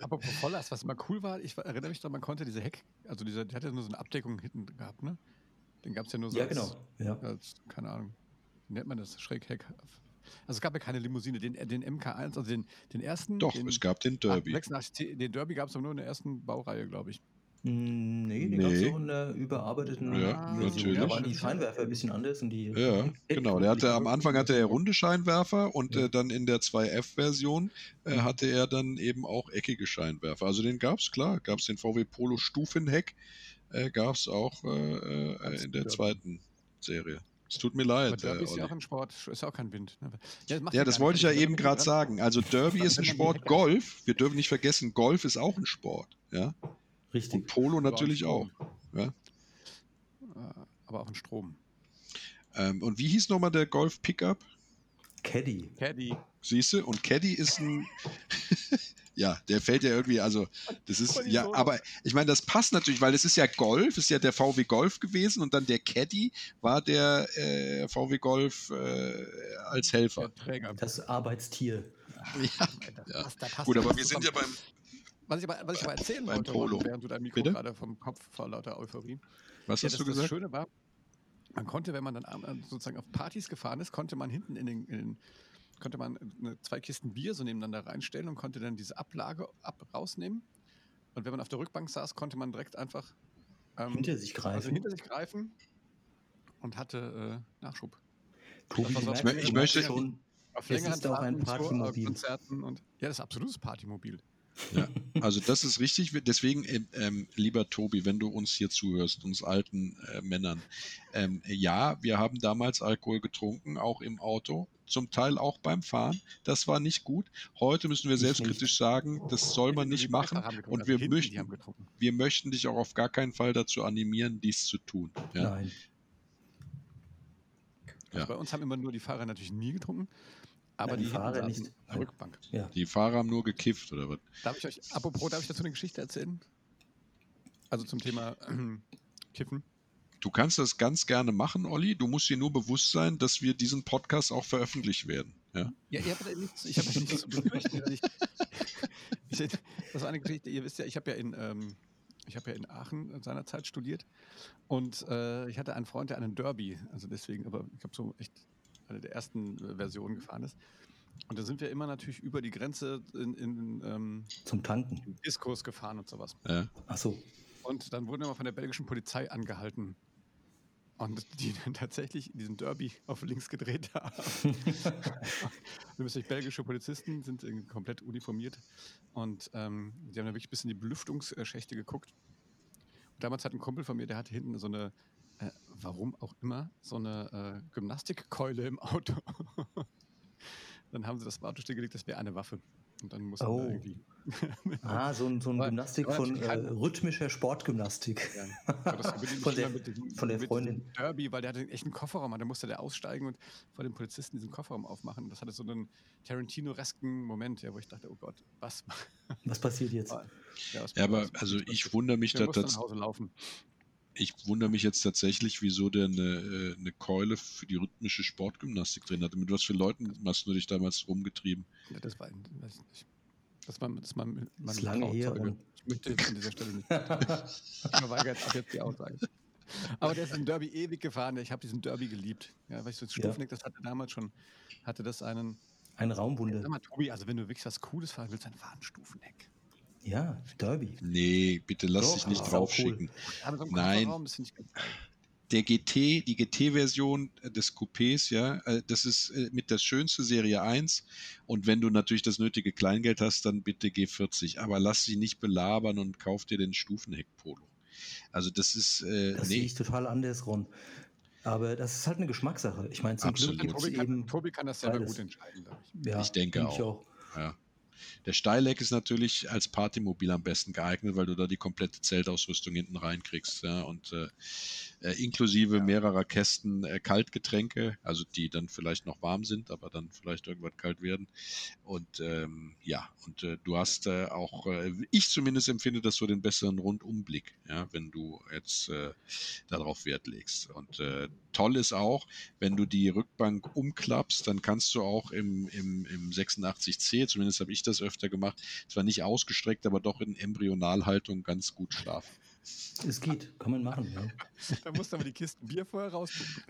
Aber Volllast, was immer cool war, ich erinnere mich doch, man konnte diese Heck, also dieser, der hatte nur so eine Abdeckung hinten gehabt, ne? Den gab es ja nur so Ja, als, genau. Ja. als, keine Ahnung, wie nennt man das? Schrägheck. Also es gab ja keine Limousine, den, den MK1, also den, den ersten. Doch, den, es gab den Derby. 86, den Derby gab es aber nur in der ersten Baureihe, glaube ich. Hm, Nee, den Nee. gab es auch in der überarbeiteten Ja, Version. natürlich. Da waren die Scheinwerfer ein bisschen anders und die. Ja, genau. Der hatte am Anfang hatte er runde Scheinwerfer und Ja. äh, dann in der 2F-Version äh, Mhm. hatte er dann eben auch eckige Scheinwerfer. Also den gab es, klar. Gab es den VW Polo Stufenheck, äh, gab es auch äh, äh, in der zweiten Serie. Es tut mir Aber leid. Derby Äh, ist ja Olli. auch ein Sport, ist ja auch kein Wind. ne? Ja, macht ja, das wollte ich ja eben gerade sagen. Also Derby ist ein Sport, Golf, wir dürfen nicht vergessen, Golf ist auch ein Sport. Ja? Richtig. Und Polo natürlich auch. Ja? Äh, Aber auch ein Strom. Ähm, und wie hieß nochmal der Golf Pickup? Caddy. Caddy. Siehst du? Und Caddy ist ein. ja, der fällt ja irgendwie, also, das ist, ja, aber ich meine, das passt natürlich, weil es ist ja Golf, ist ja der VW Golf gewesen und dann der Caddy war der äh, VW Golf äh, als Helfer. Das Arbeitstier. Ja, ja. das- da passt Gut, ja aber wir sind ja beim. Was ich aber, was ich aber erzählen wollte, Polo. während du dein Mikro Bitte? gerade vom Kopf vor lauter Euphorie. Was Ja, hast das, du das gesagt? Schöne war, man konnte, wenn man dann am- sozusagen auf Partys gefahren ist, konnte man hinten in den, in den konnte man eine, zwei Kisten Bier so nebeneinander reinstellen und konnte dann diese Ablage ab, rausnehmen. Und wenn man auf der Rückbank saß, konnte man direkt einfach ähm, Hinter sich also greifen. hinter sich greifen und hatte äh, Nachschub. Tobi, das war so- Ich du möchte- schon, Auf Es ist auch ein Fahrten zu, äh, Partymobil. Konzerten und ja, das ist absolutes Partymobil. Ja, also das ist richtig. Deswegen, ähm, ähm, lieber Tobi, wenn du uns hier zuhörst, uns alten äh, Männern, ähm, ja, wir haben damals Alkohol getrunken, auch im Auto, zum Teil auch beim Fahren. Das war nicht gut. Heute müssen wir Ich selbstkritisch sagen, das soll man nicht machen. Und wir möchten, wir möchten dich auch auf gar keinen Fall dazu animieren, dies zu tun. Ja, Nein. Also Ja. bei uns haben immer nur die Fahrer natürlich nie getrunken, aber Nein, die, die Fahrer nicht. Rückbank. Ja. Die Fahrer haben nur gekifft oder was? Darf ich euch, apropos, darf ich dazu eine Geschichte erzählen? Also zum Thema ähm, Kiffen. Du kannst das ganz gerne machen, Olli. Du musst dir nur bewusst sein, dass wir diesen Podcast auch veröffentlicht werden. Ja? Ja, ihr habt ja nichts, ich habe nichts zu befürchten. weil Ich, ich, das war eine Geschichte, ihr wisst ja, ich habe ja in, ähm, ich habe ja in Aachen seinerzeit studiert und äh, ich hatte einen Freund, der einen Derby, also deswegen, aber ich habe so echt eine der ersten äh, Versionen gefahren ist. Und da sind wir immer natürlich über die Grenze in, in ähm, Zum Tanken. Diskos gefahren und sowas. Ja. Ach so. Und dann wurden wir von der belgischen Polizei angehalten. Und die dann tatsächlich diesen Derby auf links gedreht haben. Euch belgische Polizisten sind komplett uniformiert. Und ähm, die haben dann wirklich bis in die Belüftungsschächte geguckt. Und damals hat ein Kumpel von mir, der hatte hinten so eine, äh, warum auch immer, so eine äh, Gymnastikkeule im Auto. dann haben sie das Auto stillgelegt, das wäre eine Waffe. Und dann mussten Oh. irgendwie. Ah, so ein, so ein Gymnastik von äh, rhythmischer Sportgymnastik. Ja. Das Von der- diesem- von der Freundin. Derby, weil der hatte echt einen Kofferraum. Da musste der aussteigen und vor dem Polizisten diesen Kofferraum aufmachen. Das hatte so einen Tarantino-resken Moment, ja, wo ich dachte, oh Gott, was? Was passiert jetzt? Ja, was- Ja, aber also ich wundere mich der da musste nach. Hause laufen. Ich wundere mich jetzt tatsächlich, wieso der eine, äh, eine Keule für die rhythmische Sportgymnastik drin hatte. Mit was für Leuten hast du dich damals rumgetrieben? Ja, das war, ein- weiß ich nicht. Das war, das war mein, ist lange her Trauzeuge. und- Ich möchte jetzt an dieser Stelle nicht. Ich verweigere jetzt ab jetzt die Aussage. Aber der ist im Derby ewig gefahren. Ich habe diesen Derby geliebt. Ja, weißt du, das Ja. Das hatte damals schon, hatte das einen. Ein Sag Raumwunder. mal, Tobi, also wenn du wirklich was Cooles fahren willst, dann fahr ein Stufendeck. Ja, Derby. Nee, bitte lass Doch, dich nicht draufschicken. Aber so ein Nein. Ich. Der GT, die GT-Version des Coupés, ja, äh, das ist äh, mit der schönste Serie 1. Und wenn du natürlich das nötige Kleingeld hast, dann bitte G40. Aber lass dich nicht belabern und kauf dir den Stufenheck-Polo. Also das ist, äh, Das sehe nee, ich total anders, Ron. Aber das ist halt eine Geschmackssache. Ich meine, zum Absolut. Glück gibt es Tobi kann, eben. Tobi kann das selber beides. gut entscheiden, glaube ich. Ja, Ich denke denk auch. Ja. Der Steileck ist natürlich als Partymobil am besten geeignet, weil du da die komplette Zeltausrüstung hinten reinkriegst. Ja, und äh, äh, inklusive mehrerer Kästen äh, Kaltgetränke, also die dann vielleicht noch warm sind, aber dann vielleicht irgendwann kalt werden. Und ähm, ja, und äh, du hast äh, auch, äh, ich zumindest empfinde das so den besseren Rundumblick, ja, wenn du jetzt darauf Wert legst. Und toll ist auch, wenn du die Rückbank umklappst, dann kannst du auch im, im, im 86C, zumindest habe ich das öfter gemacht, zwar nicht ausgestreckt, aber doch in Embryonalhaltung ganz gut schlafen. Es geht, kann man machen. Ja. da musst du aber die Kisten Bier vorher rausgucken.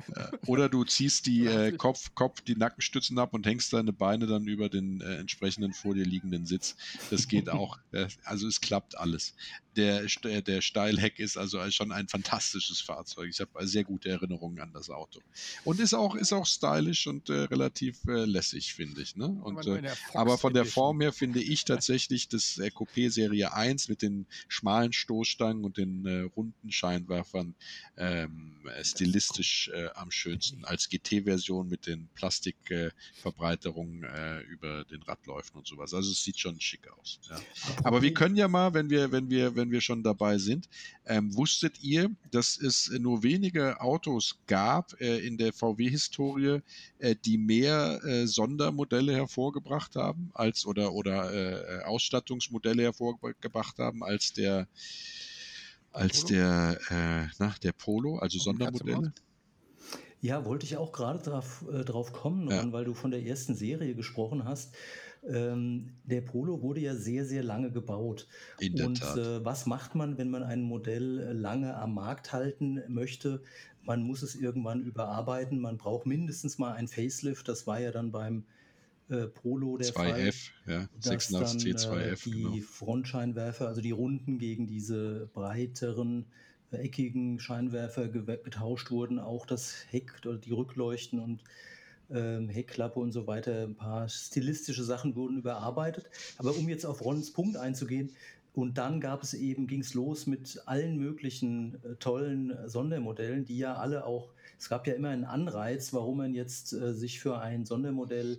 Oder du ziehst die äh, Kopf, Kopf, die Nackenstützen ab und hängst deine Beine dann über den äh, entsprechenden vor dir liegenden Sitz. Das geht auch. Äh, also es klappt alles. Der, der Steilheck ist also schon ein fantastisches Fahrzeug. Ich habe sehr gute Erinnerungen an das Auto. Und ist auch, ist auch stylisch und äh, relativ äh, lässig, finde ich. Ne? Und, äh, aber von der Form her finde ich tatsächlich das Coupé Serie 1 mit den schmalen Stoßstangen und den äh, runden Scheinwerfern ähm, stilistisch äh, am schönsten. Als GT-Version mit den Plastikverbreiterungen äh, über den Radläufen und sowas. Also es sieht schon schick aus. Ja. Aber wir können ja mal, wenn wir, wenn wir, wenn wir schon dabei sind, ähm, wusstet ihr, dass es nur wenige Autos gab äh, in der VW-Historie, äh, die mehr äh, Sondermodelle hervorgebracht haben als oder oder äh, Ausstattungsmodelle hervorgebracht haben als der als Polo? der, äh, na, der Polo, also Sondermodelle. Ja, wollte ich auch gerade drauf, äh, drauf kommen, ja. weil du von der ersten Serie gesprochen hast. Ähm, der Polo wurde ja sehr, sehr lange gebaut. In der Und Tat. Äh, was macht man, wenn man ein Modell äh, lange am Markt halten möchte? Man muss es irgendwann überarbeiten. Man braucht mindestens mal ein Facelift. Das war ja dann beim äh, Polo der 2F, Fall, ja, 86 C2F. Äh, die genau. Frontscheinwerfer, also die runden gegen diese breiteren, äh, eckigen Scheinwerfer getauscht wurden. Auch das Heck oder die Rückleuchten und ähm, Heckklappe und so weiter. Ein paar stilistische Sachen wurden überarbeitet. Aber um jetzt auf Rons Punkt einzugehen, und dann gab es eben, ging es los mit allen möglichen äh, tollen äh, Sondermodellen, die ja alle auch, es gab ja immer einen Anreiz, warum man jetzt äh, sich für ein Sondermodell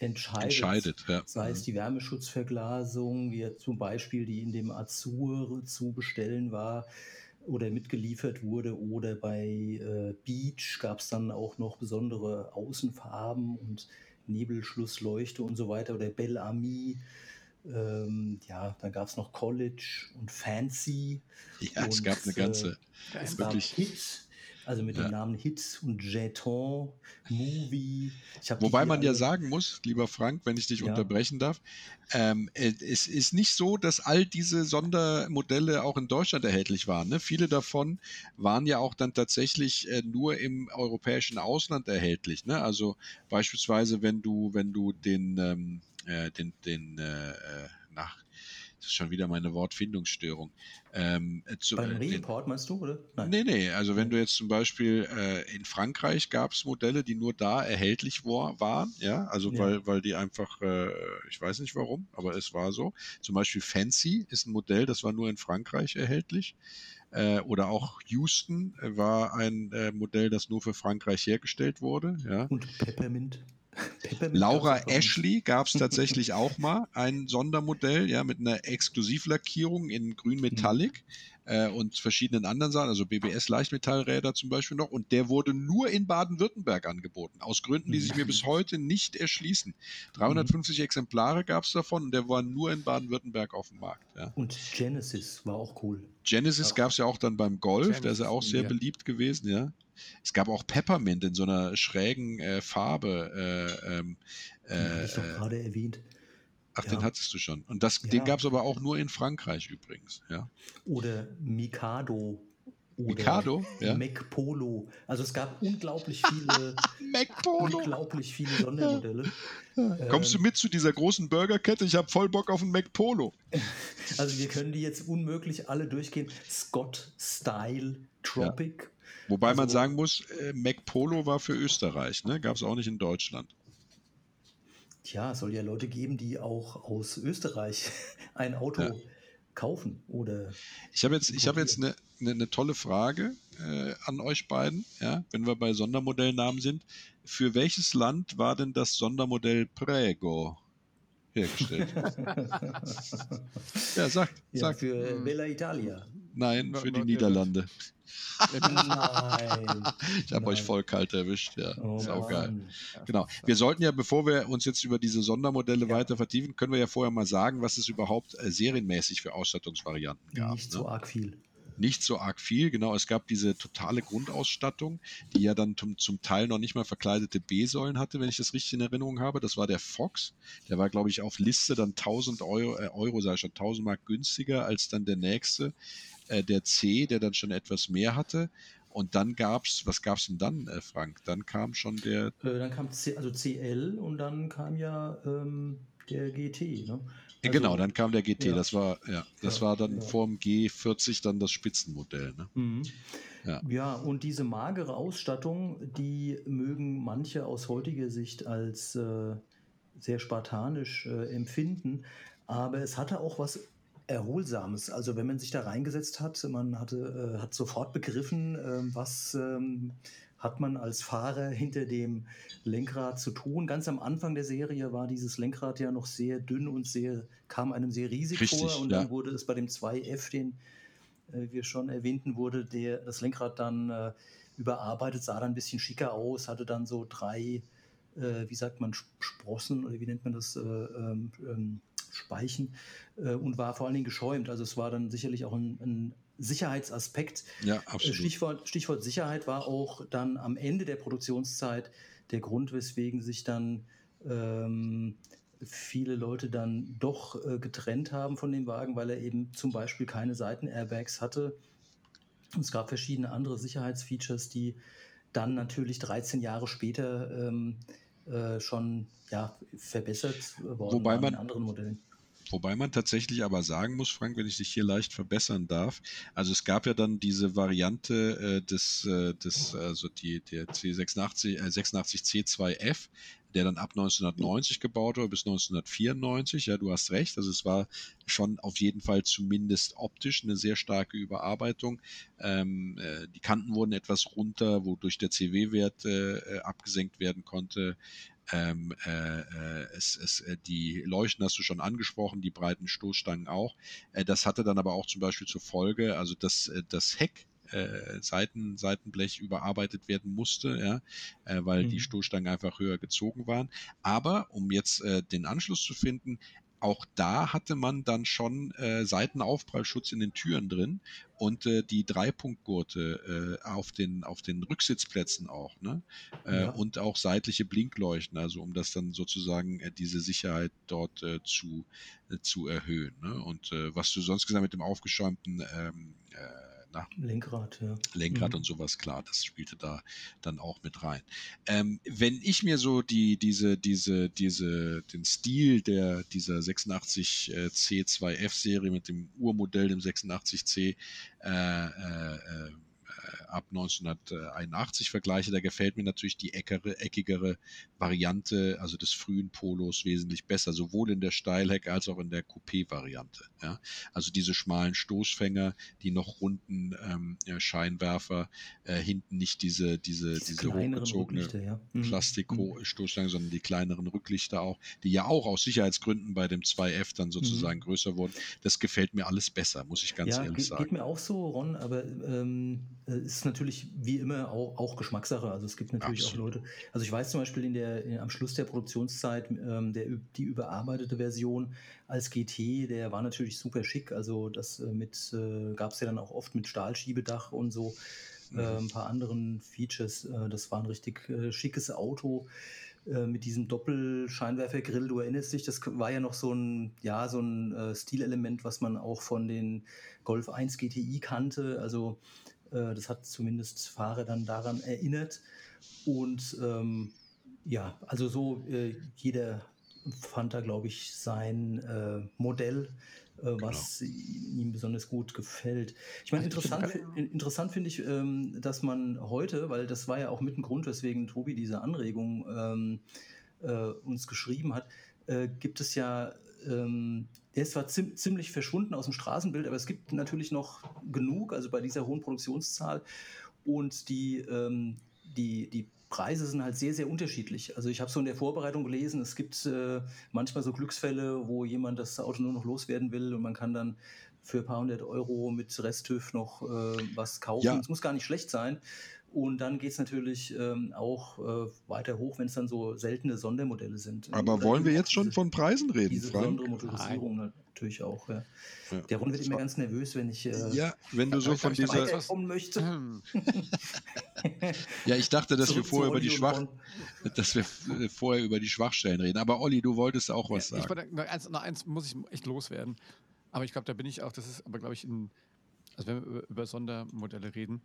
entscheidet. entscheidet ja. Sei es mhm. die Wärmeschutzverglasung, wie zum Beispiel die in dem Azur zu bestellen war oder mitgeliefert wurde, oder bei äh, Beach gab es dann auch noch besondere Außenfarben und Nebelschlussleuchte und so weiter, oder Belle Ami. Ähm, ja, dann gab es noch College und Fancy. Ja, und, es gab eine ganze. Äh, es wirklich. Hit, also mit ja. dem Namen Hit und Jeton, Movie. Wobei man ja sagen muss, lieber Frank, wenn ich dich ja. unterbrechen darf, ähm, äh, es ist nicht so, dass all diese Sondermodelle auch in Deutschland erhältlich waren. Ne? Viele davon waren ja auch dann tatsächlich äh, nur im europäischen Ausland erhältlich. Ne? Also beispielsweise, wenn du, wenn du den, ähm, äh, den, den äh, äh nach das ist schon wieder meine Wortfindungsstörung. Ähm, äh, zu, Beim äh, Report meinst du, oder? Nein. Nee, nee. Also wenn du jetzt zum Beispiel äh, in Frankreich gab es Modelle, die nur da erhältlich war, waren, ja, also ja. Weil, weil die einfach, äh, ich weiß nicht warum, aber es war so. Zum Beispiel Fancy ist ein Modell, das war nur in Frankreich erhältlich. Äh, oder auch Houston war ein Modell, das nur für Frankreich hergestellt wurde. Ja. Und Peppermint. Laura Ashley gab es tatsächlich auch mal ein Sondermodell, ja, mit einer Exklusivlackierung in Grün Metallic mhm. äh, und verschiedenen anderen Sachen, also BBS Leichtmetallräder zum Beispiel noch. Und der wurde nur in Baden-Württemberg angeboten, aus Gründen, die sich mir bis heute nicht erschließen. 350 mhm. Exemplare gab es davon und der war nur in Baden-Württemberg auf dem Markt. Ja. Und Genesis war auch cool. Genesis gab es ja auch dann beim Golf, Genesis, der ist ja auch sehr ja. beliebt gewesen, ja. Es gab auch Peppermint in so einer schrägen äh, Farbe. Äh, ähm, äh, ich doch gerade erwähnt. Ach, ja. den hattest du schon. Und das, ja. den gab es aber auch nur in Frankreich übrigens. Ja. Oder Mikado. Oder Mikado? Ja. Mac Polo. Also es gab unglaublich viele, Mac Polo. unglaublich viele Sondermodelle. Kommst du ähm, mit zu dieser großen Burgerkette? Ich habe voll Bock auf einen Mac Polo. Also wir können die jetzt unmöglich alle durchgehen. Scott Style Tropic. Wobei also, man sagen muss, äh, Mac Polo war für Österreich, ne? Gab es auch nicht in Deutschland. Tja, es soll ja Leute geben, die auch aus Österreich ein Auto ja. kaufen oder. Ich habe jetzt, ich habe jetzt eine, eine, eine, tolle Frage äh, an euch beiden, ja, wenn wir bei Sondermodellnamen sind. Für welches Land war denn das Sondermodell Prego hergestellt? ja, sagt. Ja, sagt. Für Bella Italia. Nein, für die Niederlande. Nein. ich habe euch voll kalt erwischt, ja. Oh, Sau geil. Genau. Wir sollten ja, bevor wir uns jetzt über diese Sondermodelle ja. weiter vertiefen, können wir ja vorher mal sagen, was es überhaupt äh, serienmäßig für Ausstattungsvarianten gab. Nicht ne? so arg viel nicht so arg viel. Genau, es gab diese totale Grundausstattung, die ja dann zum, zum Teil noch nicht mal verkleidete B-Säulen hatte, wenn ich das richtig in Erinnerung habe. Das war der Fox. Der war, glaube ich, auf Liste dann 1000 Euro, äh, Euro sei schon 1000 Mark günstiger als dann der nächste äh, der C, der dann schon etwas mehr hatte. Und dann gab es, was gab es denn dann, äh, Frank? Dann kam schon der. Äh, dann kam C, also CL und dann kam ja ähm, der GT. Ne? Also, genau, dann kam der GT. ja. Das war, ja, das Ja, war dann ja. vorm G40 dann das Spitzenmodell. Ne? Mhm. Ja. Ja. und diese magere Ausstattung, die mögen manche aus heutiger Sicht als äh, sehr spartanisch äh, empfinden, aber es hatte auch was Erholsames. Also wenn man sich da reingesetzt hat, man hatte, äh, hat sofort begriffen, ähm, was ähm, hat man als Fahrer hinter dem Lenkrad zu tun. Ganz am Anfang der Serie war dieses Lenkrad ja noch sehr dünn und sehr, kam einem sehr riesig Richtig, vor und ja. dann wurde es bei dem 2F, den äh, wir schon erwähnten, wurde der, das Lenkrad dann äh, überarbeitet, sah dann ein bisschen schicker aus, hatte dann so drei, äh, wie sagt man, Sp- Sprossen oder wie nennt man das, äh, ähm, ähm, Speichen äh, und war vor allen Dingen geschäumt. Also es war dann sicherlich auch ein, ein Sicherheitsaspekt. Ja, Äh, absolut. Stichwort, Stichwort Sicherheit war auch dann am Ende der Produktionszeit der Grund, weswegen sich dann ähm, viele Leute dann doch äh, getrennt haben von dem Wagen, weil er eben zum Beispiel keine Seitenairbags hatte. Und es gab verschiedene andere Sicherheitsfeatures, die dann natürlich 13 Jahre später ähm, äh, schon ja, verbessert worden Wobei man- in anderen Modellen. Wobei man tatsächlich aber sagen muss, Frank, wenn ich dich hier leicht verbessern darf, also es gab ja dann diese Variante äh, des, äh, des, also die, der C86, äh, 86C2F, der dann ab 1990 gebaut wurde bis 1994. Ja, du hast recht. Also es war schon auf jeden Fall zumindest optisch eine sehr starke Überarbeitung. Ähm, äh, die Kanten wurden etwas runter, wodurch der CW-Wert äh, äh, abgesenkt werden konnte. Ähm, äh, äh, es, es, äh, die Leuchten hast du schon angesprochen, die breiten Stoßstangen auch. Das hatte dann aber auch zum Beispiel zur Folge, also dass das Heck äh, Seiten, Seitenblech überarbeitet werden musste, ja, äh, weil die Mhm. Stoßstangen einfach höher gezogen waren. Aber um jetzt äh, den Anschluss zu finden, auch da hatte man dann schon äh, Seitenaufprallschutz in den Türen drin und äh, die Dreipunktgurte äh, auf, den, auf den Rücksitzplätzen auch, ne? Äh, Ja. Und auch seitliche Blinkleuchten, also um das dann sozusagen äh, diese Sicherheit dort äh, zu, äh, zu erhöhen. Ne? Und äh, was du sonst gesagt mit dem aufgeschäumten ähm, äh, na, Lenkrad, ja. Lenkrad Mhm. und sowas, klar, das spielte da dann auch mit rein. Ähm, wenn ich mir so die, diese, diese, diese, den Stil der, dieser 86 äh, C2F-Serie mit dem Urmodell, dem 86C, äh, äh, äh, ab 1981 vergleiche, da gefällt mir natürlich die eckere, eckigere Variante, also des frühen Polos, wesentlich besser, sowohl in der Steilheck als auch in der Coupé-Variante. Ja? Also diese schmalen Stoßfänger, die noch runden ähm, Scheinwerfer, äh, hinten nicht diese, diese, diese, kleineren hochgezogene ja. Mhm. Plastikstoßstange, sondern die kleineren Rücklichter auch, die ja auch aus Sicherheitsgründen bei dem 2F dann sozusagen Mhm. größer wurden. Das gefällt mir alles besser, muss ich ganz ja, ehrlich ge- sagen. geht mir auch so, Ron, aber ähm, ist natürlich wie immer auch, auch Geschmackssache. Also es gibt natürlich Absolut. auch Leute. Also ich weiß zum Beispiel in der, in, am Schluss der Produktionszeit ähm, der, die überarbeitete Version als GT, der war natürlich super schick. Also das äh, mit äh, gab es ja dann auch oft mit Stahlschiebedach und so Mhm. äh, ein paar anderen Features. Äh, das war ein richtig äh, schickes Auto mit diesem Doppelscheinwerfergrill. Du erinnerst dich, das war ja noch so ein, ja, so ein Stilelement, was man auch von den Golf 1 GTI kannte. Also äh, das hat zumindest Fahrer dann daran erinnert. Und ähm, ja, also so äh, jeder fand da, glaube ich, sein äh, Modell, äh, was ihm besonders gut gefällt. Ich meine, Also interessant, interessant finde ich, ähm, dass man heute, weil das war ja auch mit ein Grund, weswegen Tobi diese Anregung ähm, äh, uns geschrieben hat, äh, gibt es ja, ähm, der ist zwar ziem ziemlich verschwunden aus dem Straßenbild, aber es gibt natürlich noch genug, also bei dieser hohen Produktionszahl und die, ähm, die, die Preise sind halt sehr, sehr unterschiedlich. Also ich habe so in der Vorbereitung gelesen, es gibt äh, manchmal so Glücksfälle, wo jemand das Auto nur noch loswerden will und man kann dann für ein paar hundert Euro mit Resttüv noch äh, was kaufen. Ja. Es muss gar nicht schlecht sein. Und dann geht es natürlich ähm, auch äh, weiter hoch, wenn es dann so seltene Sondermodelle sind. Aber Oder wollen wir jetzt schon diese- von Preisen reden, diese Frank? besondere Motorisierung natürlich auch. Ja. Ja. Der Ron wird immer ganz nervös, wenn ich äh, Ja, wenn du so von ich dieser. möchte. Ja, ich dachte, dass wir Zurück vorher über die und Schwach, dass wir äh, vorher über die Schwachstellen reden. Aber Olli, du wolltest auch was Ja, ich sagen. wollte, noch, eins, noch eins muss ich echt loswerden. Aber ich glaube, da bin ich auch, das ist aber, glaube ich, ein also wenn wir über, über Sondermodelle reden,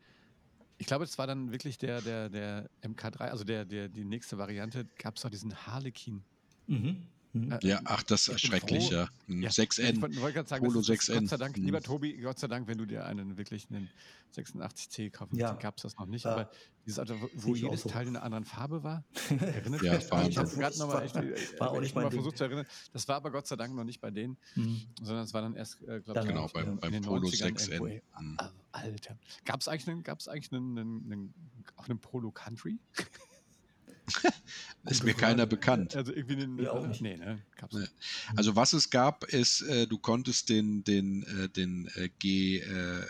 ich glaube, es war dann wirklich der, der, der MK3, also der, der, die nächste Variante, gab es auch diesen Harlequin. Mhm. Mhm. Äh, ja, ach, das ist schrecklich, ja. 6N. Ich wollte gerade sagen, Polo 6N. Gott sei Dank, lieber mhm. Tobi, Gott sei Dank, wenn du dir einen wirklich einen 86C kaufen ja. gab es das noch nicht. Ja. Aber dieses Auto, wo ich jedes so. Teil in einer anderen Farbe war, erinnert ja, mich. Ich habe gerade nochmal echt, war auch nicht mal versucht zu erinnern. Das war aber Gott sei Dank noch nicht bei denen, mhm. sondern es war dann erst, äh, glaube ich, genau, beim, beim Polo 6N. Mhm. Alter. Gab es eigentlich, einen, gab's eigentlich einen, einen, einen, auch einen Polo Country? ist mir keiner bekannt. Also irgendwie den, ja, auch nicht. Nee, ne? Nee. Also was es gab, ist, äh, du konntest den, den, äh, den äh, G, äh,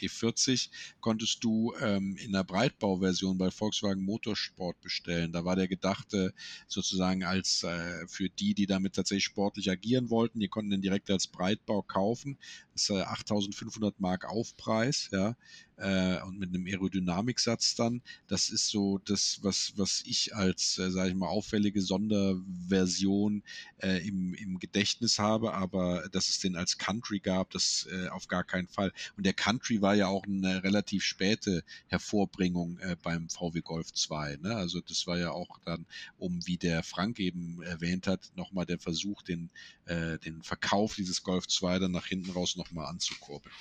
G40 konntest du ähm, in der Breitbauversion bei Volkswagen Motorsport bestellen. Da war der gedachte sozusagen als äh, für die, die damit tatsächlich sportlich agieren wollten, die konnten den direkt als Breitbau kaufen. Das ist 8.500 Mark Aufpreis, ja äh, und mit einem Aerodynamiksatz dann. Das ist so das, was, was ich als, äh, sage ich mal, auffällige Sonderversion äh, im, im Gedächtnis habe, aber dass es den als Country gab, das äh, auf gar keinen Fall. Und der Country war ja auch eine relativ späte Hervorbringung äh, beim VW Golf 2. Ne? Also das war ja auch dann, um, wie der Frank eben erwähnt hat, nochmal der Versuch, den, äh, den Verkauf dieses Golf 2 dann nach hinten raus nochmal anzukurbeln.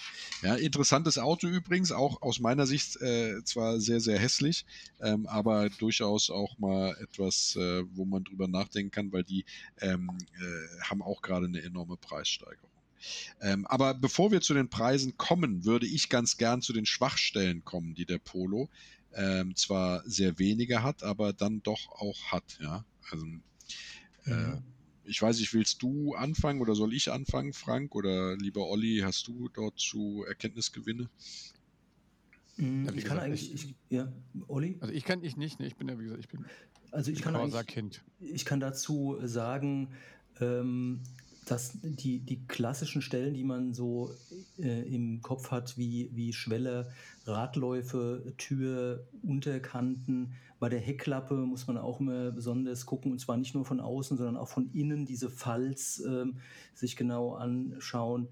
Ja, interessantes Auto übrigens, auch auch aus meiner Sicht äh, zwar sehr, sehr hässlich, ähm, aber durchaus auch mal etwas, äh, wo man drüber nachdenken kann, weil die ähm, äh, haben auch gerade eine enorme Preissteigerung. Ähm, aber bevor wir zu den Preisen kommen, würde ich ganz gern zu den Schwachstellen kommen, die der Polo ähm, zwar sehr wenige hat, aber dann doch auch hat. Ja, also äh, mhm. ich weiß nicht, willst du anfangen oder soll ich anfangen, Frank? Oder lieber Olli, hast du dort zu Erkenntnisgewinne? Mhm, ja, ich gesagt, kann eigentlich, ich, ja, Olli? Also ich kann ich nicht, ne, ich bin ja, wie gesagt, ich bin also ich kann kind Ich kann dazu sagen, ähm, dass die, die klassischen Stellen, die man so äh, im Kopf hat, wie, wie Schwelle, Radläufe, Tür, Unterkanten, bei der Heckklappe muss man auch immer besonders gucken, und zwar nicht nur von außen, sondern auch von innen, diese Falz ähm, sich genau anschauen.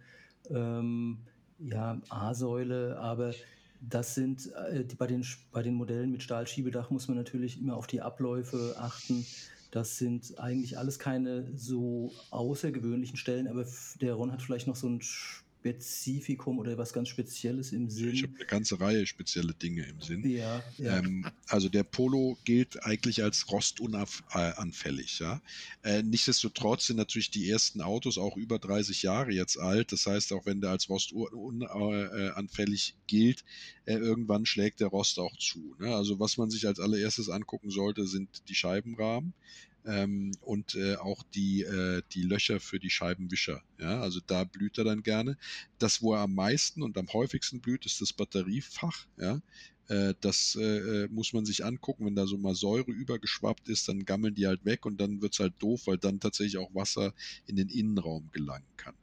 Ähm, ja, A-Säule, aber das sind äh, die, bei, den, bei den Modellen mit Stahlschiebedach muss man natürlich immer auf die Abläufe achten. Das sind eigentlich alles keine so außergewöhnlichen Stellen, aber der Ron hat vielleicht noch so ein Spezifikum oder was ganz Spezielles im Sinn? Ich habe eine ganze Reihe spezielle Dinge im Sinn. Ja, ja. Ähm, also der Polo gilt eigentlich als rostunanfällig. Ja? Äh, nichtsdestotrotz sind natürlich die ersten Autos auch über 30 Jahre jetzt alt. Das heißt, auch wenn der als rostunanfällig gilt, äh, irgendwann schlägt der Rost auch zu. Ne? Also was man sich als allererstes angucken sollte, sind die Scheibenrahmen ähm, und äh, auch die, äh, die Löcher für die Scheibenwischer. Ja, also da blüht er dann gerne. Das, wo er am meisten und am häufigsten blüht, ist das Batteriefach. Ja, äh, das äh, äh, muss man sich angucken. Wenn da so mal Säure übergeschwappt ist, dann gammeln die halt weg und dann wird es halt doof, weil dann tatsächlich auch Wasser in den Innenraum gelangen kann.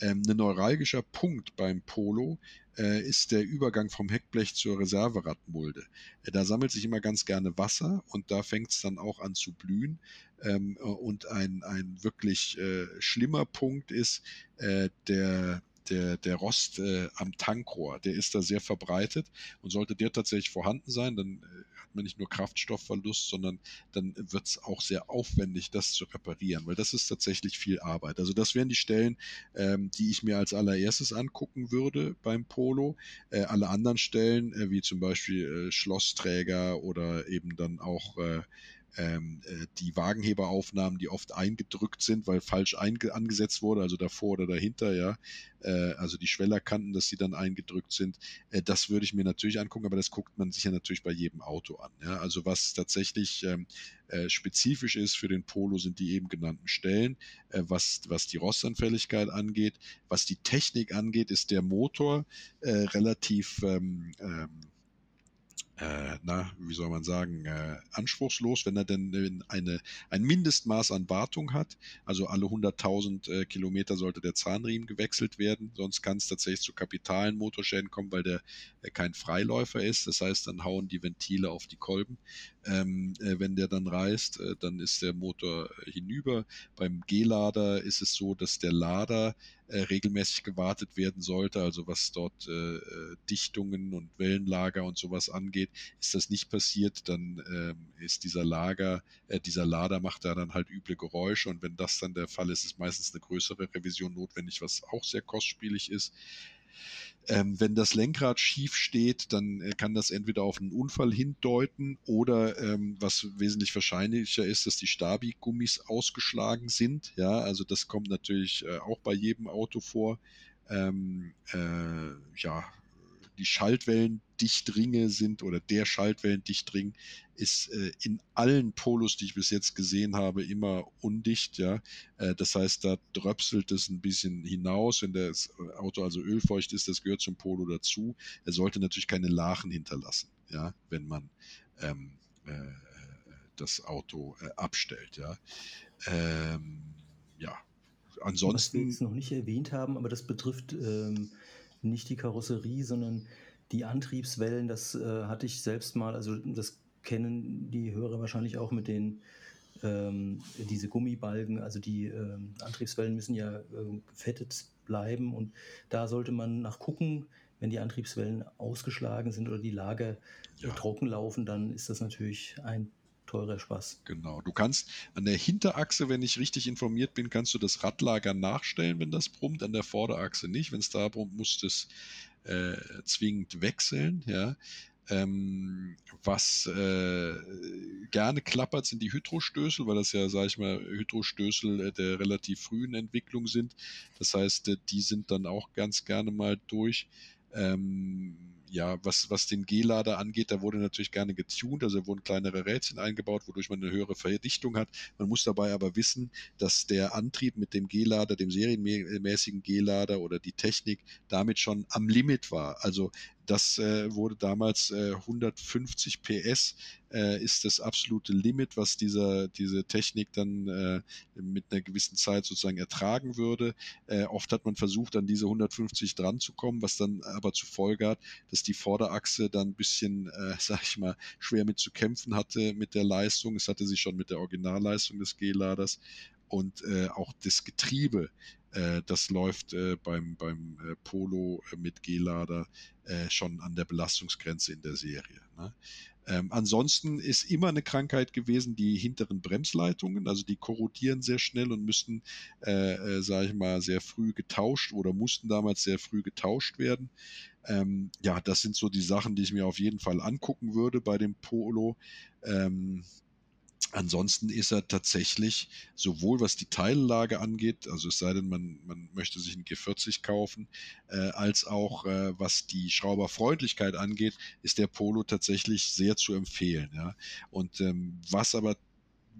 Ähm, ein neuralgischer Punkt beim Polo ist der Übergang vom Heckblech zur Reserveradmulde. Äh, da sammelt sich immer ganz gerne Wasser und da fängt es dann auch an zu blühen. Ähm, äh, und ein, ein wirklich äh, schlimmer Punkt ist äh, der der, der Rost äh, am Tankrohr, der ist da sehr verbreitet und sollte der tatsächlich vorhanden sein, dann äh, hat man nicht nur Kraftstoffverlust, sondern dann wird es auch sehr aufwendig, das zu reparieren, weil das ist tatsächlich viel Arbeit. Also das wären die Stellen, ähm, die ich mir als allererstes angucken würde beim Polo. Äh, alle anderen Stellen, äh, wie zum Beispiel äh, Schlossträger oder eben dann auch äh, ähm, äh, die Wagenheberaufnahmen, die oft eingedrückt sind, weil falsch angesetzt wurde, also davor oder dahinter, ja, äh, also die Schwellerkanten, dass sie dann eingedrückt sind, äh, das würde ich mir natürlich angucken, aber das guckt man sich ja natürlich bei jedem Auto an. Ja? Also was tatsächlich ähm, äh, spezifisch ist für den Polo sind die eben genannten Stellen, äh, was, was die Rostanfälligkeit angeht, was die Technik angeht, ist der Motor äh, relativ ähm, ähm, äh, na, wie soll man sagen, äh, anspruchslos, wenn er denn eine, ein Mindestmaß an Wartung hat. Also alle 100.000 äh, Kilometer sollte der Zahnriemen gewechselt werden, sonst kann es tatsächlich zu kapitalen Motorschäden kommen, weil der äh, kein Freiläufer ist. Das heißt, dann hauen die Ventile auf die Kolben. Ähm, äh, wenn der dann reißt, äh, dann ist der Motor hinüber. Beim G-Lader ist es so, dass der Lader äh, regelmäßig gewartet werden sollte, also was dort äh, äh, Dichtungen und Wellenlager und sowas angeht, ist das nicht passiert, dann ähm, ist dieser Lager, äh, dieser Lader macht da dann halt üble Geräusche und wenn das dann der Fall ist, ist meistens eine größere Revision notwendig, was auch sehr kostspielig ist. Ähm, wenn das Lenkrad schief steht, dann äh, kann das entweder auf einen Unfall hindeuten oder ähm, was wesentlich wahrscheinlicher ist, dass die Stabi-Gummis ausgeschlagen sind. Ja, also das kommt natürlich äh, auch bei jedem Auto vor. Ähm, äh, ja, die Schaltwellendichtringe sind oder der Schaltwellendichtring ist äh, in allen Polos, die ich bis jetzt gesehen habe, immer undicht. Ja, äh, das heißt, da dröpselt es ein bisschen hinaus. Wenn das Auto also ölfeucht ist, das gehört zum Polo dazu. Er sollte natürlich keine Lachen hinterlassen, ja, wenn man ähm, äh, das Auto äh, abstellt. Ja, ähm, ja. Ansonsten. Was wir jetzt noch nicht erwähnt haben, aber das betrifft ähm, nicht die Karosserie, sondern die Antriebswellen, das äh, hatte ich selbst mal, also das kennen die Hörer wahrscheinlich auch mit den ähm, diese Gummibalgen, also die ähm, Antriebswellen müssen ja äh, gefettet bleiben und da sollte man nach gucken, wenn die Antriebswellen ausgeschlagen sind oder die Lager ja. trocken laufen, dann ist das natürlich ein teurer Spaß. Genau. Du kannst an der Hinterachse, wenn ich richtig informiert bin, kannst du das Radlager nachstellen, wenn das brummt, an der Vorderachse nicht. Wenn es da brummt, musst du es äh, zwingend wechseln. Ja. Ähm, was äh, gerne klappert, sind die Hydrostößel, weil das ja, sage ich mal, Hydrostößel äh, der relativ frühen Entwicklung sind. Das heißt, äh, die sind dann auch ganz gerne mal durch. Ähm, ja, was, was den G-Lader angeht, da wurde natürlich gerne getuned, also wurden kleinere Rädchen eingebaut, wodurch man eine höhere Verdichtung hat. Man muss dabei aber wissen, dass der Antrieb mit dem G-Lader, dem serienmäßigen G-Lader oder die Technik damit schon am Limit war. Also das äh, wurde damals äh, 150 PS äh, ist das absolute Limit, was dieser, diese Technik dann äh, mit einer gewissen Zeit sozusagen ertragen würde. Äh, oft hat man versucht, an diese 150 dran zu kommen, was dann aber zur Folge hat, dass die Vorderachse dann ein bisschen, äh, sag ich mal, schwer mit zu kämpfen hatte mit der Leistung. Es hatte sie schon mit der Originalleistung des G-Laders und äh, auch das Getriebe das läuft äh, beim, beim äh, Polo mit G-Lader schon an der Belastungsgrenze in der Serie. Ne? Ähm, ansonsten ist immer eine Krankheit gewesen, die hinteren Bremsleitungen, also die korrodieren sehr schnell und müssten, äh, äh, sage ich mal, sehr früh getauscht oder mussten damals sehr früh getauscht werden. Ähm, ja, das sind so die Sachen, die ich mir auf jeden Fall angucken würde bei dem Polo. Ähm, Ansonsten ist er tatsächlich sowohl was die Teillage angeht, also es sei denn, man, man möchte sich einen G40 kaufen, äh, als auch äh, was die Schrauberfreundlichkeit angeht, ist der Polo tatsächlich sehr zu empfehlen. Ja? Und ähm, was aber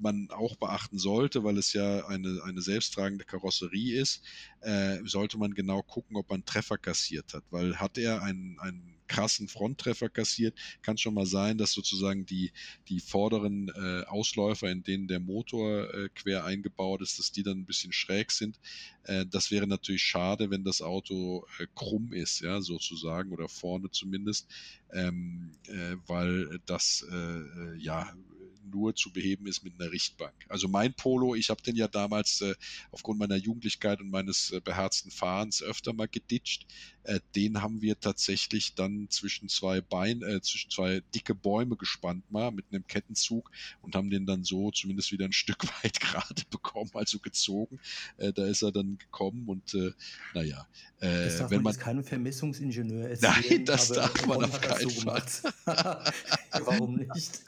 man auch beachten sollte, weil es ja eine, eine selbsttragende Karosserie ist, äh, sollte man genau gucken, ob man Treffer kassiert hat. Weil hat er einen, einen krassen Fronttreffer kassiert, kann schon mal sein, dass sozusagen die, die vorderen äh, Ausläufer, in denen der Motor äh, quer eingebaut ist, dass die dann ein bisschen schräg sind. Äh, das wäre natürlich schade, wenn das Auto äh, krumm ist, ja, sozusagen, oder vorne zumindest, ähm, äh, weil das äh, ja nur zu beheben ist mit einer Richtbank. Also mein Polo, ich habe den ja damals äh, aufgrund meiner Jugendlichkeit und meines äh, beherzten Fahrens öfter mal geditscht. Äh, den haben wir tatsächlich dann zwischen zwei Bein, äh, zwischen zwei dicke Bäume gespannt mal mit einem Kettenzug und haben den dann so zumindest wieder ein Stück weit gerade bekommen, also gezogen. Äh, da ist er dann gekommen und äh, naja. Das darf wenn man, man keinem Vermessungsingenieur erzählen. Nein, das darf man auf keinen so Fall. Warum nicht?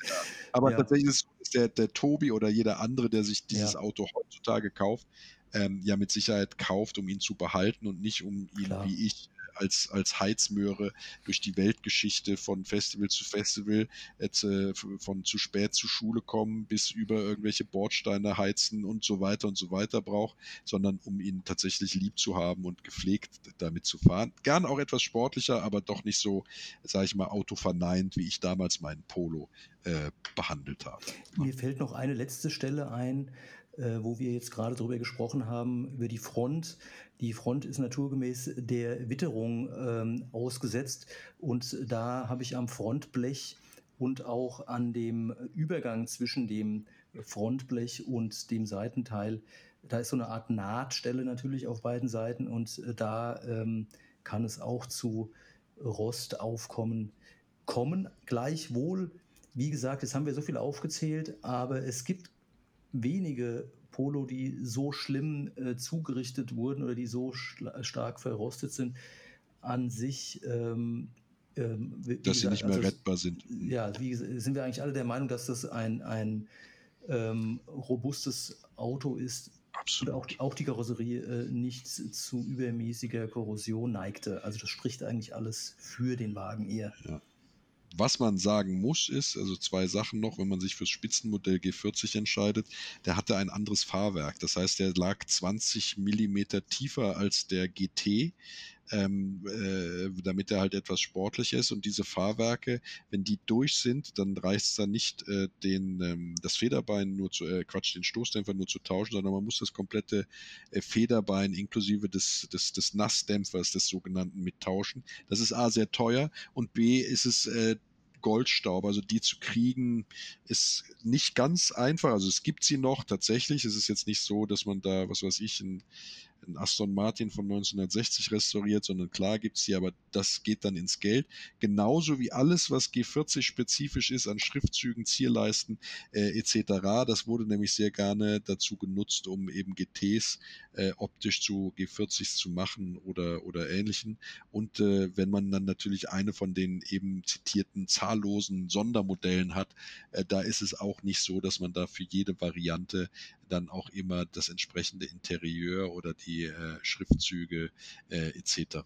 Aber ja. tatsächlich ist der, der Tobi oder jeder andere, der sich dieses ja. Auto heutzutage kauft, ähm, ja mit Sicherheit kauft, um ihn zu behalten und nicht um ihn Klar. wie ich als, als Heizmöhre durch die Weltgeschichte von Festival zu Festival, äh, von zu spät zur Schule kommen bis über irgendwelche Bordsteine heizen und so weiter und so weiter braucht, sondern um ihn tatsächlich lieb zu haben und gepflegt damit zu fahren. Gern auch etwas sportlicher, aber doch nicht so, sage ich mal, autoverneint, wie ich damals meinen Polo äh, behandelt habe. Mir fällt noch eine letzte Stelle ein, wo wir jetzt gerade darüber gesprochen haben, über die Front. Die Front ist naturgemäß der Witterung ähm, ausgesetzt und da habe ich am Frontblech und auch an dem Übergang zwischen dem Frontblech und dem Seitenteil da ist so eine Art Nahtstelle natürlich auf beiden Seiten und äh, da ähm, kann es auch zu Rostaufkommen kommen. Gleichwohl, wie gesagt, jetzt haben wir so viel aufgezählt, aber es gibt wenige Polo, die so schlimm äh, zugerichtet wurden oder die so stark verrostet sind, an sich. Ähm, ähm, dass gesagt, sie nicht mehr also, rettbar sind. Ja, wie, sind wir eigentlich alle der Meinung, dass das ein, ein ähm, robustes Auto ist, Absolut. Und auch, auch die Karosserie äh, nicht zu übermäßiger Korrosion neigte. Also das spricht eigentlich alles für den Wagen eher. Ja. Was man sagen muss, ist, also zwei Sachen noch, wenn man sich fürs Spitzenmodell G40 entscheidet, der hatte ein anderes Fahrwerk. Das heißt, der lag 20 Millimeter tiefer als der GT ähm, äh, damit er halt etwas sportlich ist. Und diese Fahrwerke, wenn die durch sind, dann reicht es dann nicht, äh, den, ähm, das Federbein nur zu, äh, Quatsch, den Stoßdämpfer nur zu tauschen, sondern man muss das komplette äh, Federbein inklusive des, des, des Nassdämpfers, des sogenannten, mittauschen. Das ist A, sehr teuer und B, ist es äh, Goldstaub. Also die zu kriegen ist nicht ganz einfach. Also es gibt sie noch tatsächlich. Es ist jetzt nicht so, dass man da, was weiß ich, ein ein Aston Martin von 1960 restauriert, sondern klar gibt es die, aber das geht dann ins Geld. Genauso wie alles, was G40 spezifisch ist an Schriftzügen, Zierleisten äh, etc. Das wurde nämlich sehr gerne dazu genutzt, um eben GTs äh, optisch zu G40s zu machen oder, oder ähnlichen. Und äh, wenn man dann natürlich eine von den eben zitierten zahllosen Sondermodellen hat, äh, da ist es auch nicht so, dass man da für jede Variante dann auch immer das entsprechende Interieur oder die äh, Schriftzüge äh, etc.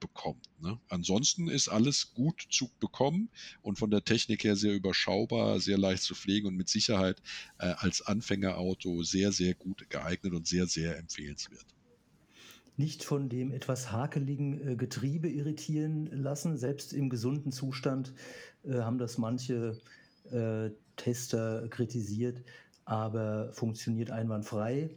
bekommt. Ne? Ansonsten ist alles gut zu bekommen und von der Technik her sehr überschaubar, sehr leicht zu pflegen und mit Sicherheit äh, als Anfängerauto sehr, sehr gut geeignet und sehr, sehr empfehlenswert nicht von dem etwas hakeligen äh, Getriebe irritieren lassen. Selbst im gesunden Zustand äh, haben das manche äh, Tester kritisiert aber funktioniert einwandfrei.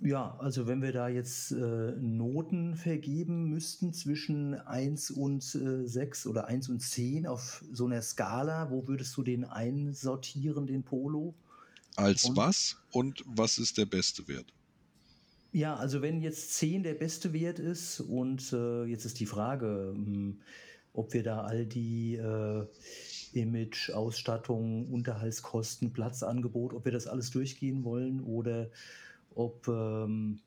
Ja, also wenn wir da jetzt äh, Noten vergeben müssten zwischen 1 und äh, 6 oder 1 und 10 auf so einer Skala, wo würdest du den einsortieren, den Polo? Als und, was und was ist der beste Wert? Ja, also wenn jetzt 10 der beste Wert ist und äh, jetzt ist die Frage, mh, hm, ob wir da all die äh, Image, Ausstattung, Unterhaltskosten, Platzangebot, ob wir das alles durchgehen wollen oder ob ähm,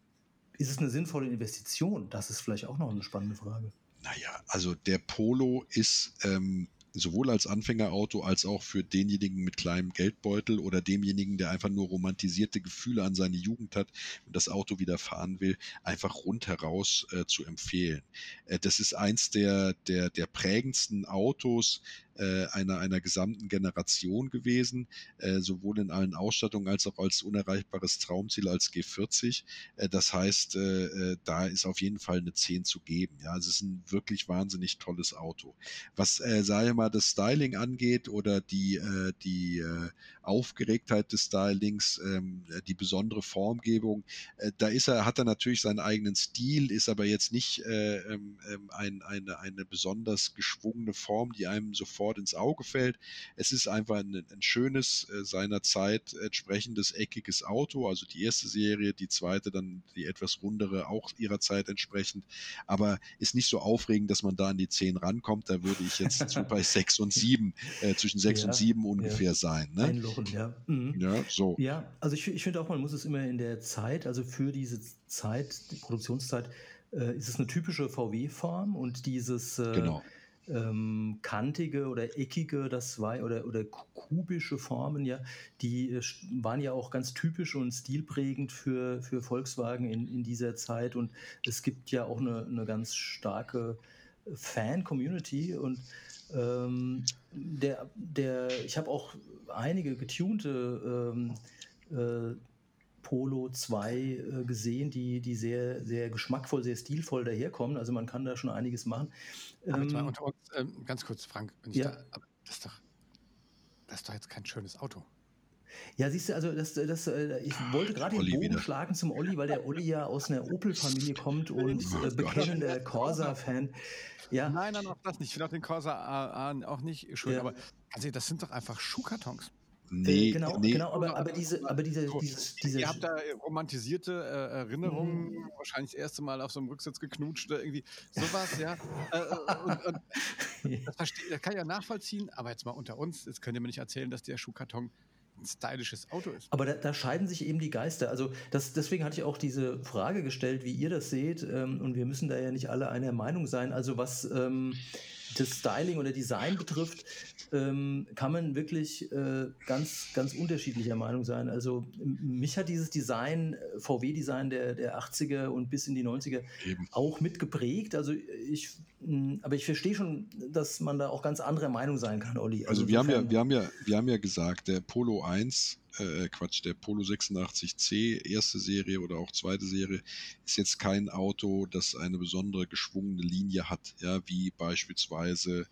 ist es eine sinnvolle Investition? Das ist vielleicht auch noch eine spannende Frage. Naja, also der Polo ist ähm, sowohl als Anfängerauto als auch für denjenigen mit kleinem Geldbeutel oder demjenigen, der einfach nur romantisierte Gefühle an seine Jugend hat und das Auto wieder fahren will, einfach rundheraus äh, zu empfehlen. Äh, das ist eins der, der, der prägendsten Autos, äh, einer, einer gesamten Generation gewesen, äh, sowohl in allen Ausstattungen als auch als unerreichbares Traumziel als G40. Äh, das heißt, äh, äh, da ist auf jeden Fall eine 10 zu geben. Ja, es ist ein wirklich wahnsinnig tolles Auto. Was, äh, sage mal, das Styling angeht oder die, äh, die Aufgeregtheit des Stylings, ähm, die besondere Formgebung, da ist er, hat er natürlich seinen eigenen Stil, ist aber jetzt nicht äh, ähm, ähm ein, eine, eine besonders geschwungene Form, die einem sofort sofort ins Auge fällt. Es ist einfach ein, ein schönes, äh, seiner Zeit entsprechendes, eckiges Auto. Also die erste Serie, die zweite dann die etwas rundere, auch ihrer Zeit entsprechend. Aber ist nicht so aufregend, dass man da an die 10 rankommt. Da würde ich jetzt so bei 6 und 7, äh, zwischen 6 ja, und 7 ungefähr ja. sein. Ne? Einlochen, ja. Mhm. Ja, so. Ja, also ich, ich finde auch, man muss es immer in der Zeit, also für diese Zeit, die Produktionszeit, äh, ist es eine typische VW-Form und dieses äh, genau ähm, kantige oder eckige, das war oder, oder kubische Formen, ja, die äh, waren ja auch ganz typisch und stilprägend für, für Volkswagen in, in dieser Zeit. Und es gibt ja auch eine, eine ganz starke Fan-Community und ähm, der, der, ich habe auch einige getunte ähm, äh, Polo 2 äh, gesehen, die, die sehr, sehr geschmackvoll, sehr stilvoll daherkommen. Also man kann da schon einiges machen. Aber ähm, unter uns, ähm, ganz kurz, Frank, ja. da, das, ist doch, das ist doch jetzt kein schönes Auto. Ja, siehst du, also das, das, äh, ich wollte gerade den Bogen wieder. schlagen zum Olli, weil der Olli ja aus einer Opel-Familie kommt und äh, bekennender Corsa-Fan. Ja. Nein, nein, auch das nicht. Ich finde auch den Corsa auch nicht schön, ja. aber also, das sind doch einfach Schuhkartons. Nee, äh, genau, nee. genau, aber, aber diese, aber diese, dieses, diese, Ihr habt da romantisierte äh, Erinnerungen, Mhm. wahrscheinlich das erste Mal auf so einem Rücksitz geknutscht oder irgendwie sowas, ja. Äh, äh, und, und das, versteh, das kann ich ja nachvollziehen, aber jetzt mal unter uns, jetzt könnt ihr mir nicht erzählen, dass der Schuhkarton ein stylisches Auto ist. Aber da, da scheiden sich eben die Geister. Also das, deswegen hatte ich auch diese Frage gestellt, wie ihr das seht. Ähm, und wir müssen da ja nicht alle einer Meinung sein. Also was ähm, das Styling oder Design betrifft, ähm, kann man wirklich äh, ganz, ganz unterschiedlicher Meinung sein. Also mich hat dieses Design, äh, VW-Design der, der 80er und bis in die 90er Eben. auch mitgeprägt. Also ich, mh, aber ich verstehe schon, dass man da auch ganz anderer Meinung sein kann, Olli. Also wir haben ja, wir haben ja, wir haben ja gesagt, der Polo 1, äh, Quatsch, der Polo 86C, erste Serie oder auch zweite Serie, ist jetzt kein Auto, das eine besondere geschwungene Linie hat, ja, wie beispielsweise,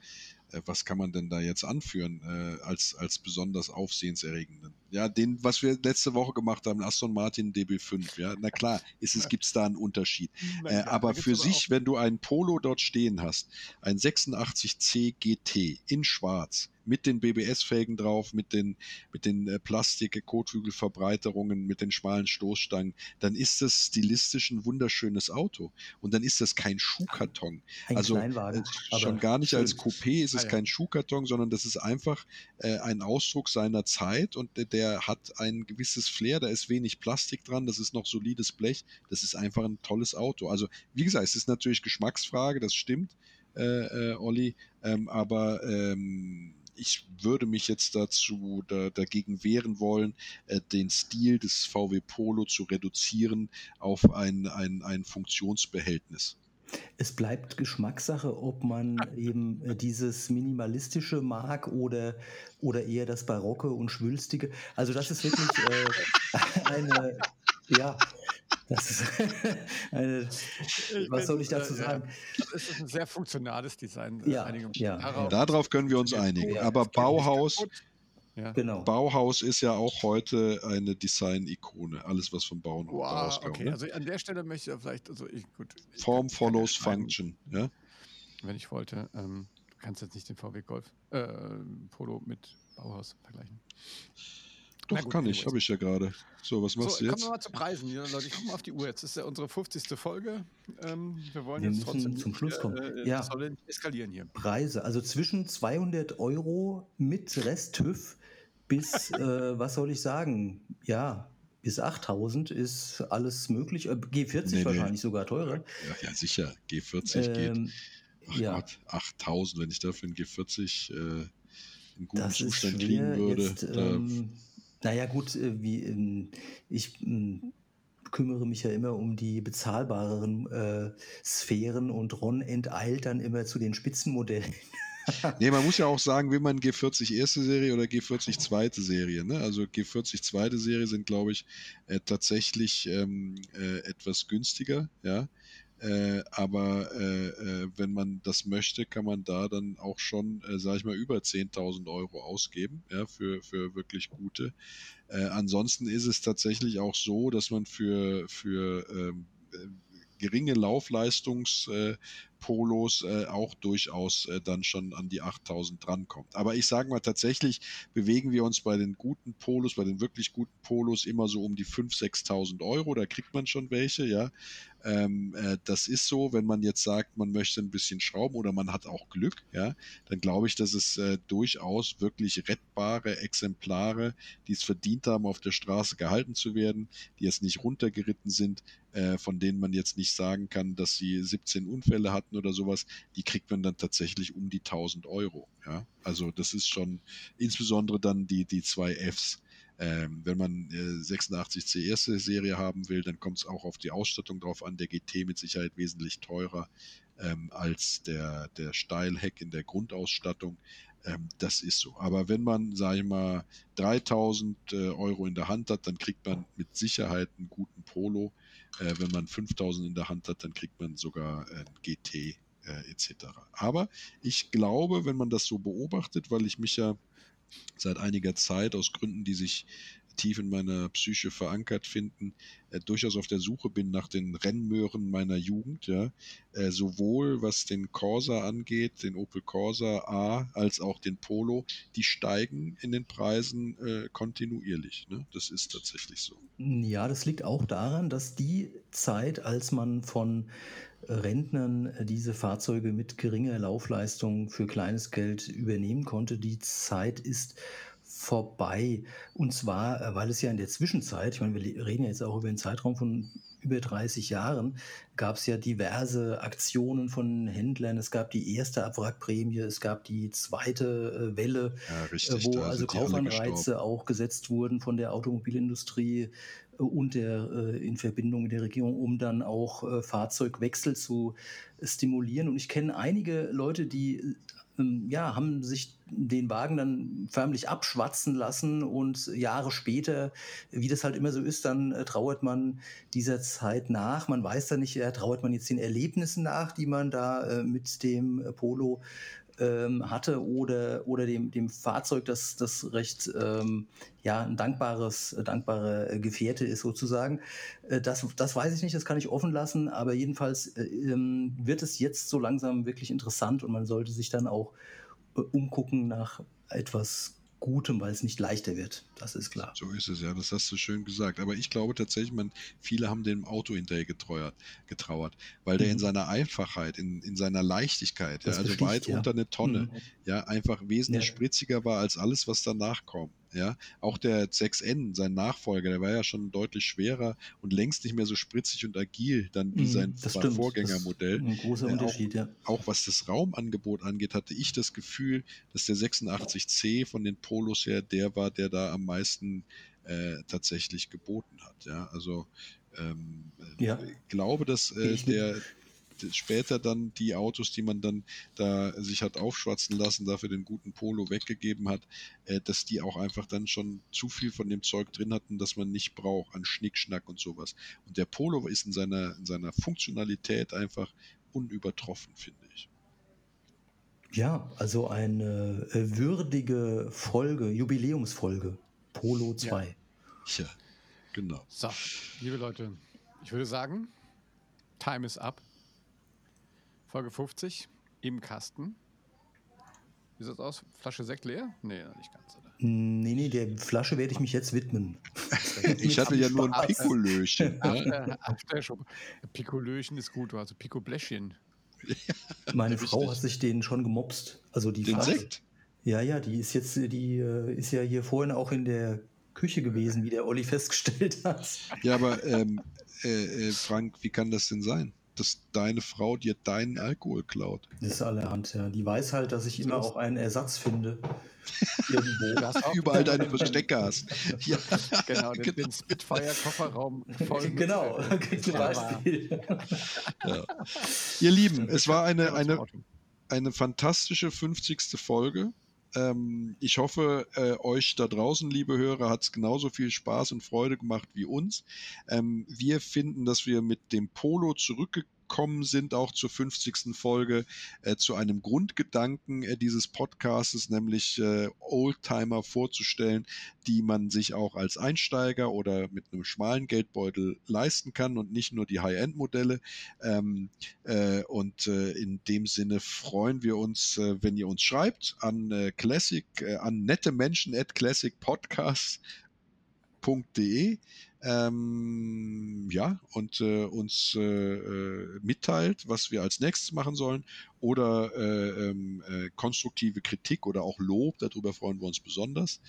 äh, was kann man denn da jetzt anführen, äh, als, als besonders aufsehenserregenden? Ja, den, was wir letzte Woche gemacht haben, Aston Martin DB5, ja, na klar, ist es, gibt es da einen Unterschied. Äh, aber für sich, wenn du einen Polo dort stehen hast, ein 86C GT in schwarz, mit den BBS-Felgen drauf, mit den, mit den äh, Plastik-Kotflügelverbreiterungen, mit den schmalen Stoßstangen, dann ist das stilistisch ein wunderschönes Auto. Und dann ist das kein Schuhkarton. ein also äh, schon gar nicht schön. als Coupé ist es Ah, ja. kein Schuhkarton, sondern das ist einfach äh, ein Ausdruck seiner Zeit und der, der hat ein gewisses Flair, da ist wenig Plastik dran, das ist noch solides Blech, das ist einfach ein tolles Auto. Also wie gesagt, es ist natürlich Geschmacksfrage, das stimmt, äh, äh, Olli, ähm, aber ähm, ich würde mich jetzt dazu da, dagegen wehren wollen, äh, den Stil des VW Polo zu reduzieren auf ein, ein, ein Funktionsbehältnis. Es bleibt Geschmackssache, ob man eben äh, dieses Minimalistische mag oder, oder eher das Barocke und Schwülstige. Also das ist wirklich äh, eine, ja, das ist eine, was soll ich dazu sagen? Es ist ein sehr funktionales Design. äh, Ja, ja, darauf. Darauf können wir uns einigen. Ja, Aber Bauhaus. Ja. Genau. Bauhaus ist ja auch heute eine Design-Ikone. Alles, was vom Bauen Wow, rauskommt. okay, ne? also an der Stelle möchte ich vielleicht, also ich, gut. ich Form follows function. Ja? Wenn ich wollte. Ähm, du kannst jetzt nicht den VW Golf äh, Polo mit Bauhaus vergleichen. Doch, gut, kann ich. Habe ich ja gerade. So, was So, machst kommen du jetzt? wir mal zu Preisen. Ja, Leute, ich mal auf die Uhr. Jetzt ist ja unsere 50. Folge. Ähm, wir wollen Wir jetzt müssen trotzdem zum Schluss kommen. Äh, Ja. Eskalieren hier. Preise, also zwischen 200 Euro mit Rest TÜV bis, äh, was soll ich sagen, ja, bis 8000 ist alles möglich. Äh, G40 Nee, nee. wahrscheinlich sogar teurer. Ja, ja, sicher. G40 geht. Ähm, Ach ja. Gott, 8000, wenn ich dafür einen G40 äh, in guten Das Zustand kriegen würde. jetzt. da, Ähm, naja, gut, äh, wie ähm, ich ähm, kümmere mich ja immer um die bezahlbareren äh, Sphären und Ron enteilt dann immer zu den Spitzenmodellen. Nee, man muss ja auch sagen, will man G40 erste Serie oder G40 zweite Serie. Ne? Also G40 zweite Serie sind, glaube ich, äh, tatsächlich ähm, äh, etwas günstiger. Ja. Äh, aber äh, äh, wenn man das möchte, kann man da dann auch schon, äh, sage ich mal, über 10.000 Euro ausgeben ja, für, für wirklich gute. Äh, ansonsten ist es tatsächlich auch so, dass man für, für ähm, äh, geringe Laufleistungs- äh, Polos äh, auch durchaus äh, dann schon an die 8000 drankommt. Aber ich sage mal, tatsächlich bewegen wir uns bei den guten Polos, bei den wirklich guten Polos immer so um die 5.000, 6.000 Euro. Da kriegt man schon welche, ja. Ähm, äh, das ist so, wenn man jetzt sagt, man möchte ein bisschen schrauben oder man hat auch Glück, ja, dann glaube ich, dass es äh, durchaus wirklich rettbare Exemplare, die es verdient haben, auf der Straße gehalten zu werden, die jetzt nicht runtergeritten sind, äh, von denen man jetzt nicht sagen kann, dass sie 17 Unfälle hatten oder sowas, die kriegt man dann tatsächlich um die 1000 Euro. Ja? Also das ist schon insbesondere dann die, die zwei Fs. Ähm, wenn man äh, 86C erste Serie haben will, dann kommt es auch auf die Ausstattung drauf an. Der GT mit Sicherheit wesentlich teurer ähm, als der, der Steilheck in der Grundausstattung. Ähm, das ist so. Aber wenn man, sage ich mal, 3000 äh, Euro in der Hand hat, dann kriegt man mit Sicherheit einen guten Polo. Äh, wenn man 5000 in der Hand hat, dann kriegt man sogar ein GT äh, etc. Aber ich glaube, wenn man das so beobachtet, weil ich mich ja seit einiger Zeit aus Gründen, die sich tief in meiner Psyche verankert finden, äh, durchaus auf der Suche bin nach den Rennmöhren meiner Jugend, ja, äh, sowohl was den Corsa angeht, den Opel Corsa A, als auch den Polo, die steigen in den Preisen äh, kontinuierlich. Ne? Das ist tatsächlich so. Ja, das liegt auch daran, dass die Zeit, als man von Rentnern diese Fahrzeuge mit geringer Laufleistung für kleines Geld übernehmen konnte, die Zeit ist vorbei. Und zwar, äh, weil es ja in der Zwischenzeit, ich meine, wir reden ja jetzt auch über einen Zeitraum von über 30 Jahren, gab es ja diverse Aktionen von Händlern. Es gab die erste Abwrackprämie, es gab die zweite äh, Welle, ja, äh, richtig, wo also Kaufanreize auch gesetzt wurden von der Automobilindustrie und der in Verbindung mit der Regierung, um dann auch Fahrzeugwechsel zu stimulieren. Und ich kenne einige Leute, die ja, haben sich den Wagen dann förmlich abschwatzen lassen und Jahre später, wie das halt immer so ist, dann äh, trauert man dieser Zeit nach. Man weiß da nicht, äh, trauert man jetzt den Erlebnissen nach, die man da äh, mit dem Polo ähm, hatte oder, oder dem, dem Fahrzeug, das, das recht ähm, ja, ein dankbares, dankbare Gefährte ist sozusagen. Äh, das, das weiß ich nicht, das kann ich offen lassen, aber jedenfalls äh, ähm, wird es jetzt so langsam wirklich interessant und man sollte sich dann auch äh, umgucken nach etwas Gutem, weil es nicht leichter wird. Das ist klar. So ist es ja, das hast du schön gesagt. Aber ich glaube tatsächlich, man, viele haben dem Auto hinterher getreuert, getrauert, weil der in mhm. seiner Einfachheit, in, in seiner Leichtigkeit, ja, also weit ja. unter eine Tonne, mhm. ja, einfach wesentlich ja. spritziger war als alles, was danach kommt. Ja, auch der 6N, sein Nachfolger, der war ja schon deutlich schwerer und längst nicht mehr so spritzig und agil dann wie sein mm, Vorgängermodell. ein großer äh, Unterschied, auch, ja. Auch was das Raumangebot angeht, hatte ich das Gefühl, dass der 86C von den Polos her der war, der da am meisten äh, tatsächlich geboten hat. Ja, also ähm, ja. ich glaube, dass äh, der, später dann die Autos, die man dann da sich hat aufschwatzen lassen, dafür den guten Polo weggegeben hat, äh, dass die auch einfach dann schon zu viel von dem Zeug drin hatten, das man nicht braucht, an Schnickschnack und sowas. Und der Polo ist in seiner, in seiner Funktionalität einfach unübertroffen, finde ich. Ja, also eine äh, würdige Folge, Jubiläumsfolge, Polo 2. Ja. ja, genau. So, liebe Leute, ich würde sagen, Time is up. Folge 50 im Kasten. Wie sieht das aus? Flasche Sekt leer? Nee, nicht ganz, oder? Nee, nee, der Flasche werde ich mich jetzt widmen. ich hatte ja nur ein Pikolöchen. Pikolöchen ist gut, also Pikobläschchen. Meine Frau hat sich den schon gemobst. Also die den Flasche. Sekt? Ja, ja, die ist jetzt, die äh, ist ja hier vorhin auch in der Küche gewesen, wie der Olli festgestellt hat. Ja, aber ähm, äh, äh Frank, wie kann das denn sein? Dass deine Frau dir deinen Alkohol klaut. Das ist allerhand, ja. Die weiß halt, dass ich immer auch einen Ersatz finde. Irgendwo. Das überall deine Verstecke hast. ja. Genau, den, genau. den Spitfire-Kofferraum voll. Genau, zum Beispiel. Ja. Ihr Lieben, es war eine, eine, eine fantastische 50. Folge. Ähm, ich hoffe, äh, euch da draußen, liebe Hörer, hat es genauso viel Spaß und Freude gemacht wie uns. Ähm, wir finden, dass wir mit dem Polo zurückgekommen gekommen sind, auch zur 50. Folge, äh, zu einem Grundgedanken äh, dieses Podcastes, nämlich äh, Oldtimer vorzustellen, die man sich auch als Einsteiger oder mit einem schmalen Geldbeutel leisten kann und nicht nur die High-End-Modelle. Ähm, äh, und äh, in dem Sinne freuen wir uns, äh, wenn ihr uns schreibt an Classic, an nette Menschen at classicpodcast.de ähm, ja, und äh, uns äh, äh, mitteilt, was wir als nächstes machen sollen oder äh, ähm, äh, konstruktive Kritik oder auch Lob, darüber freuen wir uns besonders.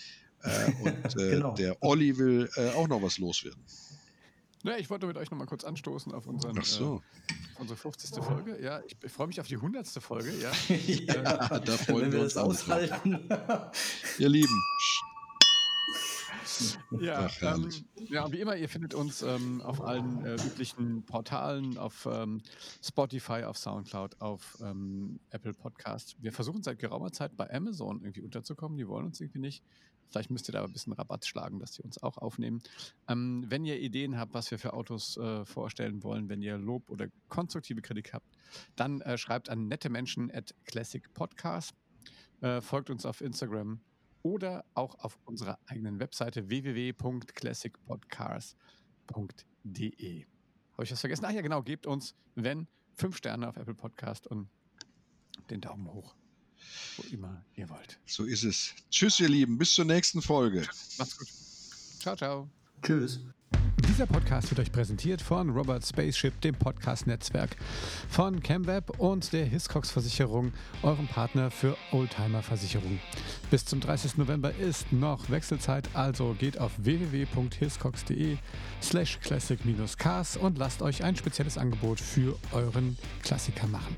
Äh, und genau. der Olli will auch noch was loswerden. Ja, ich wollte mit euch noch mal kurz anstoßen auf unseren, Ach so. unsere 50. Folge. Ja, ich, ich freue mich auf die 100. Folge. Ja, ja da freuen wir uns aushalten. Ihr Lieben, ja, ähm, ja, wie immer, ihr findet uns ähm, auf allen äh, üblichen Portalen, auf ähm, Spotify, auf Soundcloud, auf ähm, Apple Podcast. Wir versuchen seit geraumer Zeit bei Amazon irgendwie unterzukommen. Die wollen uns irgendwie nicht. Vielleicht müsst ihr da ein bisschen Rabatt schlagen, dass die uns auch aufnehmen. Ähm, wenn ihr Ideen habt, was wir für Autos äh, vorstellen wollen, wenn ihr Lob oder konstruktive Kritik habt, dann äh, schreibt an nette Menschen at Classic Podcast. Äh, folgt uns auf Instagram oder auch auf unserer eigenen Webseite www.classicpodcars.de. Habe ich was vergessen? Ach ja, genau, gebt uns, wenn, fünf Sterne auf Apple Podcast und den Daumen hoch, wo immer ihr wollt. So ist es. Tschüss, ihr Lieben, bis zur nächsten Folge. Macht's gut. Ciao, ciao. Tschüss. Dieser Podcast wird euch präsentiert von Robert Spaceship, dem Podcast-Netzwerk, von ChemWeb und der Hiscox Versicherung, eurem Partner für Oldtimer-Versicherung. Bis zum 30. November ist noch Wechselzeit, also geht auf www.hiscox.de slash classic-cars und lasst euch ein spezielles Angebot für euren Klassiker machen.